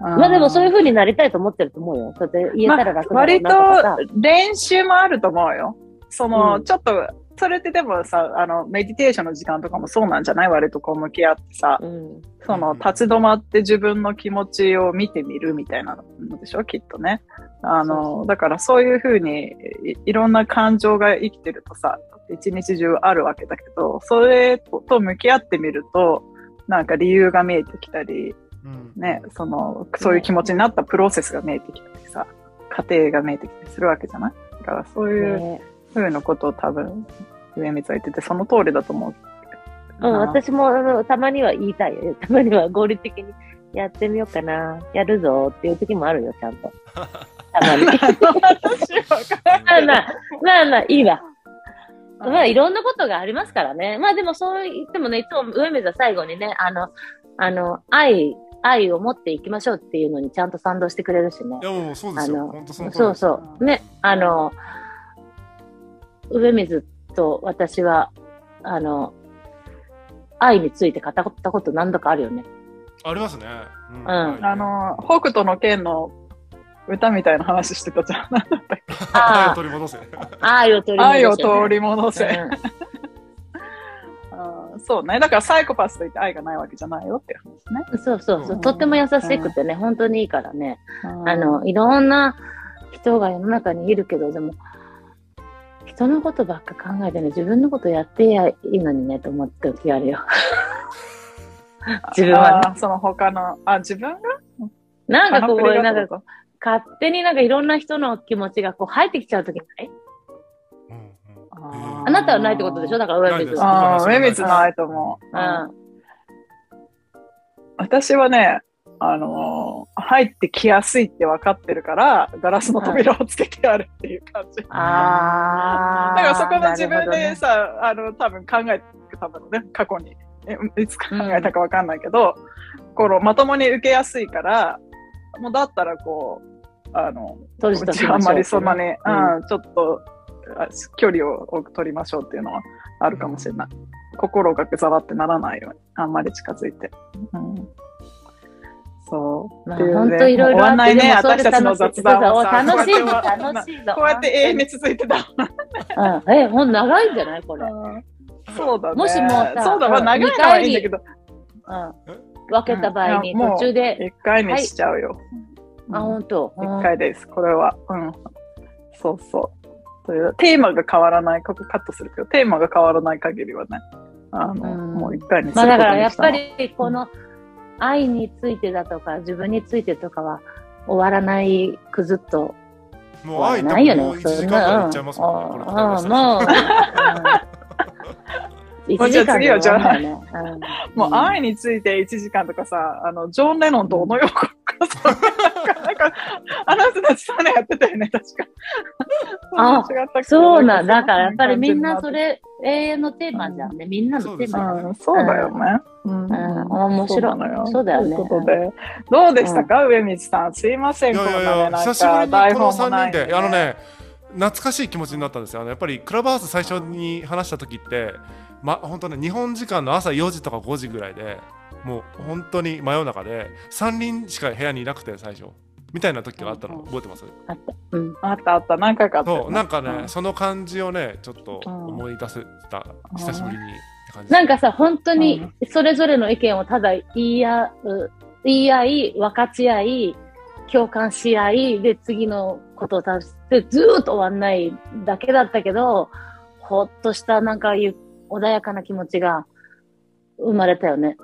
まあでもそういう風になりたいと思ってると思うよ。そうやって言えたら楽だろう割なとかさ。と練習もあると思うよ。その、うんちょっと、それってでもさ、あの、メディテーションの時間とかもそうなんじゃない？割とこう向き合ってさ、うん。その、立ち止まって自分の気持ちを見てみるみたいなのでしょ？きっとね。あそうその、だからそういうふうにい、いろんな感情が生きてるとさ、一日中あるわけだけど、それと向き合ってみると、なんか理由が見えてきたり、うん。ね、その、そういう気持ちになったプロセスが見えてきたりさ、過程が見えてきたりするわけじゃない？だからそういうね。ふうなことを多分、上光は言ってて、その通りだと思う。うん、私もあのたまには言いたいよ。たまには合理的にやってみようかな。やるぞっていう時もあるよ、ちゃんと。たまに。まあまあ、まあまあ、いいわ。うんまあ、いろんなことがありますからね。まあでもそう言ってもね、いつも上目は最後にね、あの、あの、愛、愛を持っていきましょうっていうのにちゃんと賛同してくれるしねい。やもうそうですよあの本当そのそうそう。ね、あの、上水と私は、あの、愛について語ったこと何度かあるよね。ありますね、うんんはいあの、北斗の剣の歌みたいな話してたじゃん。なんだったっけ？愛をあ取り戻せ。あ、愛を取り戻せ、愛を通り戻せ。うん あーそうね。だからサイコパスといって愛がないわけじゃないよって話ね。そうそうそうう。んとっても優しくてね、本当にいいからね。うんあの、いろんな人が世の中にいるけど、でも、人のことばっか考えてね、自分のことやってやいいのにね、と思った時あるよ。自分はね。その他の、あ、自分が？なんかこう、なんか勝手になんかいろんな人の気持ちがこう入ってきちゃう時ない？うんうん。あなたはないってことでしょ？だから上水は。ああ、上水ないと思う。うん。私はね、あのー入ってきやすいって分かってるから、ガラスの扉をつけてあるっていう感じ。ああ。だからそこの自分でさ、あの、多分考えてたんだろうね、過去に。えいつ考えたか分かんないけど、このまともに受けやすいから、もうだったらこう、あの、うちはあんまりそんなに、ううん、ちょっとあ距離を取りましょうっていうのはあるかもしれない。心がざわってならないように、あんまり近づいて。うん、そう。まあ本当いろいろ終わんないね、私たちの雑談さ。楽しいぞ、こうやって楽しいぞ。こうやって永遠に続いてた。うん。え、ほん長いんじゃないこれ？うん。そうだね。もしもさそうだ、まあ、長いのはいいんだけど、分けた場合に途中で、一回にしちゃうよ。あ、ほんと。一回です、これは。うん。そうそう。というテーマが変わらない、ここカットするけど、テーマが変わらない限りはね、あの、うんもう一回にすまあることだからやっぱ。りこの愛についてだとか自分についてとかは終わらないくずっと。もう愛ないよねもう1時間っちゃいますもんね。これうん使いましたらもう、も うじゃあ次はじゃあね。もう愛について1時間とかさ、あの、ジョン・レノンと小野洋子なんか、あの人たち種やってたよね、確か。あ違ったっけそうなんだ。だからやっぱりみんなそ感れ永遠のテーマじゃんね。みんなのテーマそうだよね。うん。うん。面白い。そうなのよ。そうだよね。ということで、どうでしたか、上光さん？すいません、いこんやいやいや、なね、なん久しぶりかにこの台本もな3い人で、あのね、懐かしい気持ちになったんですよ。あのやっぱりクラブハウス最初に話した時って、ま、本当ね、日本時間の朝4時とか5時ぐらいで、もう本当に真夜中で、3人しか部屋にいなくて、最初。みたいな時があったの、うん。覚えてます？あった。うん。あったあった、何回かあったそう、なんかね、うその感じをね、ちょっとうん。思い出せた、久しぶりになんかさ、本当にそれぞれの意見をただ言い合う、言い合い、分かち合い、共感し合い、で、次のことを足して、ずーっと終わんないだけだったけど、ほっとしたなんかゆ穏やかな気持ちが生まれたよね。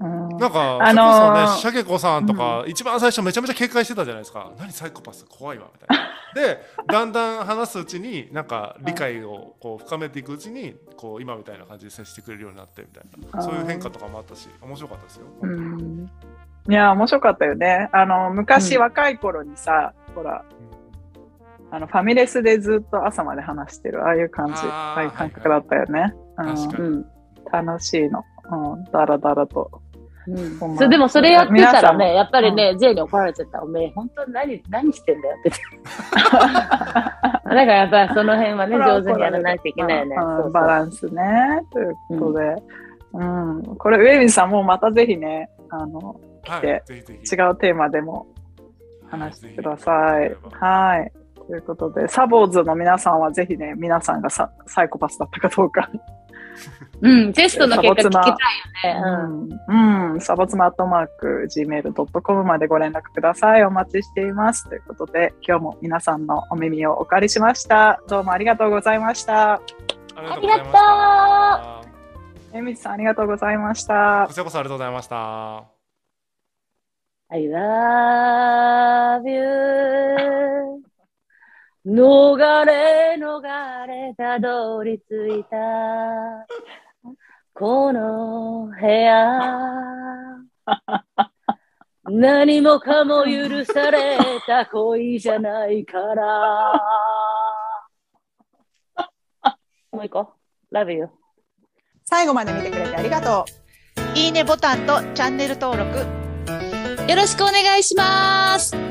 うんなんか、あのーね、シャケ子さんとか、一番最初めちゃめちゃ警戒してたじゃないですか。何サイコパス怖いわ、みたいな。で、だんだん話すうちに、なんか理解をこう深めていくうちに、こう今みたいな感じで接してくれるようになってみたいな。そういう変化とかもあったし、面白かったですよ。うんいや、面白かったよね。あの、昔、若い頃にさ、ほら、あの、ファミレスでずっと朝まで話してる、ああいう感じ、あーああいう感覚だったよね。うん。楽しいの。うん、だらだらと。うんそうでもそれやってたらね、やっぱりね、J に怒られちゃった。おめえ、本当に何、何してんだよって。だからやっぱりその辺はね、上手にやらないといけないよね。うんそうそうバランスね。ということで。うん。これ、上水さんもまたぜひね、あの、はいてぜひぜひ違うテーマでも話してくださいはい。ということで、サボーズの皆さんはぜひね、皆さんがササイコパスだったかどうか。うん、テストの結果聞きたいよね。うん。うん。サボツマットマーク gmail.com までご連絡ください。お待ちしています。ということで、今日も皆さんのお耳をお借りしました。どうもありがとうございました。ありがとうございました。えみつさんありがとうございました。こ。ちらこそありがとうございました。I love you 逃れ逃れたどり着いた。この部屋。何もかも許された恋じゃないから。もう一個。Love you 最後まで見てくれてありがとう。いいねボタンとチャンネル登録。よろしくお願いします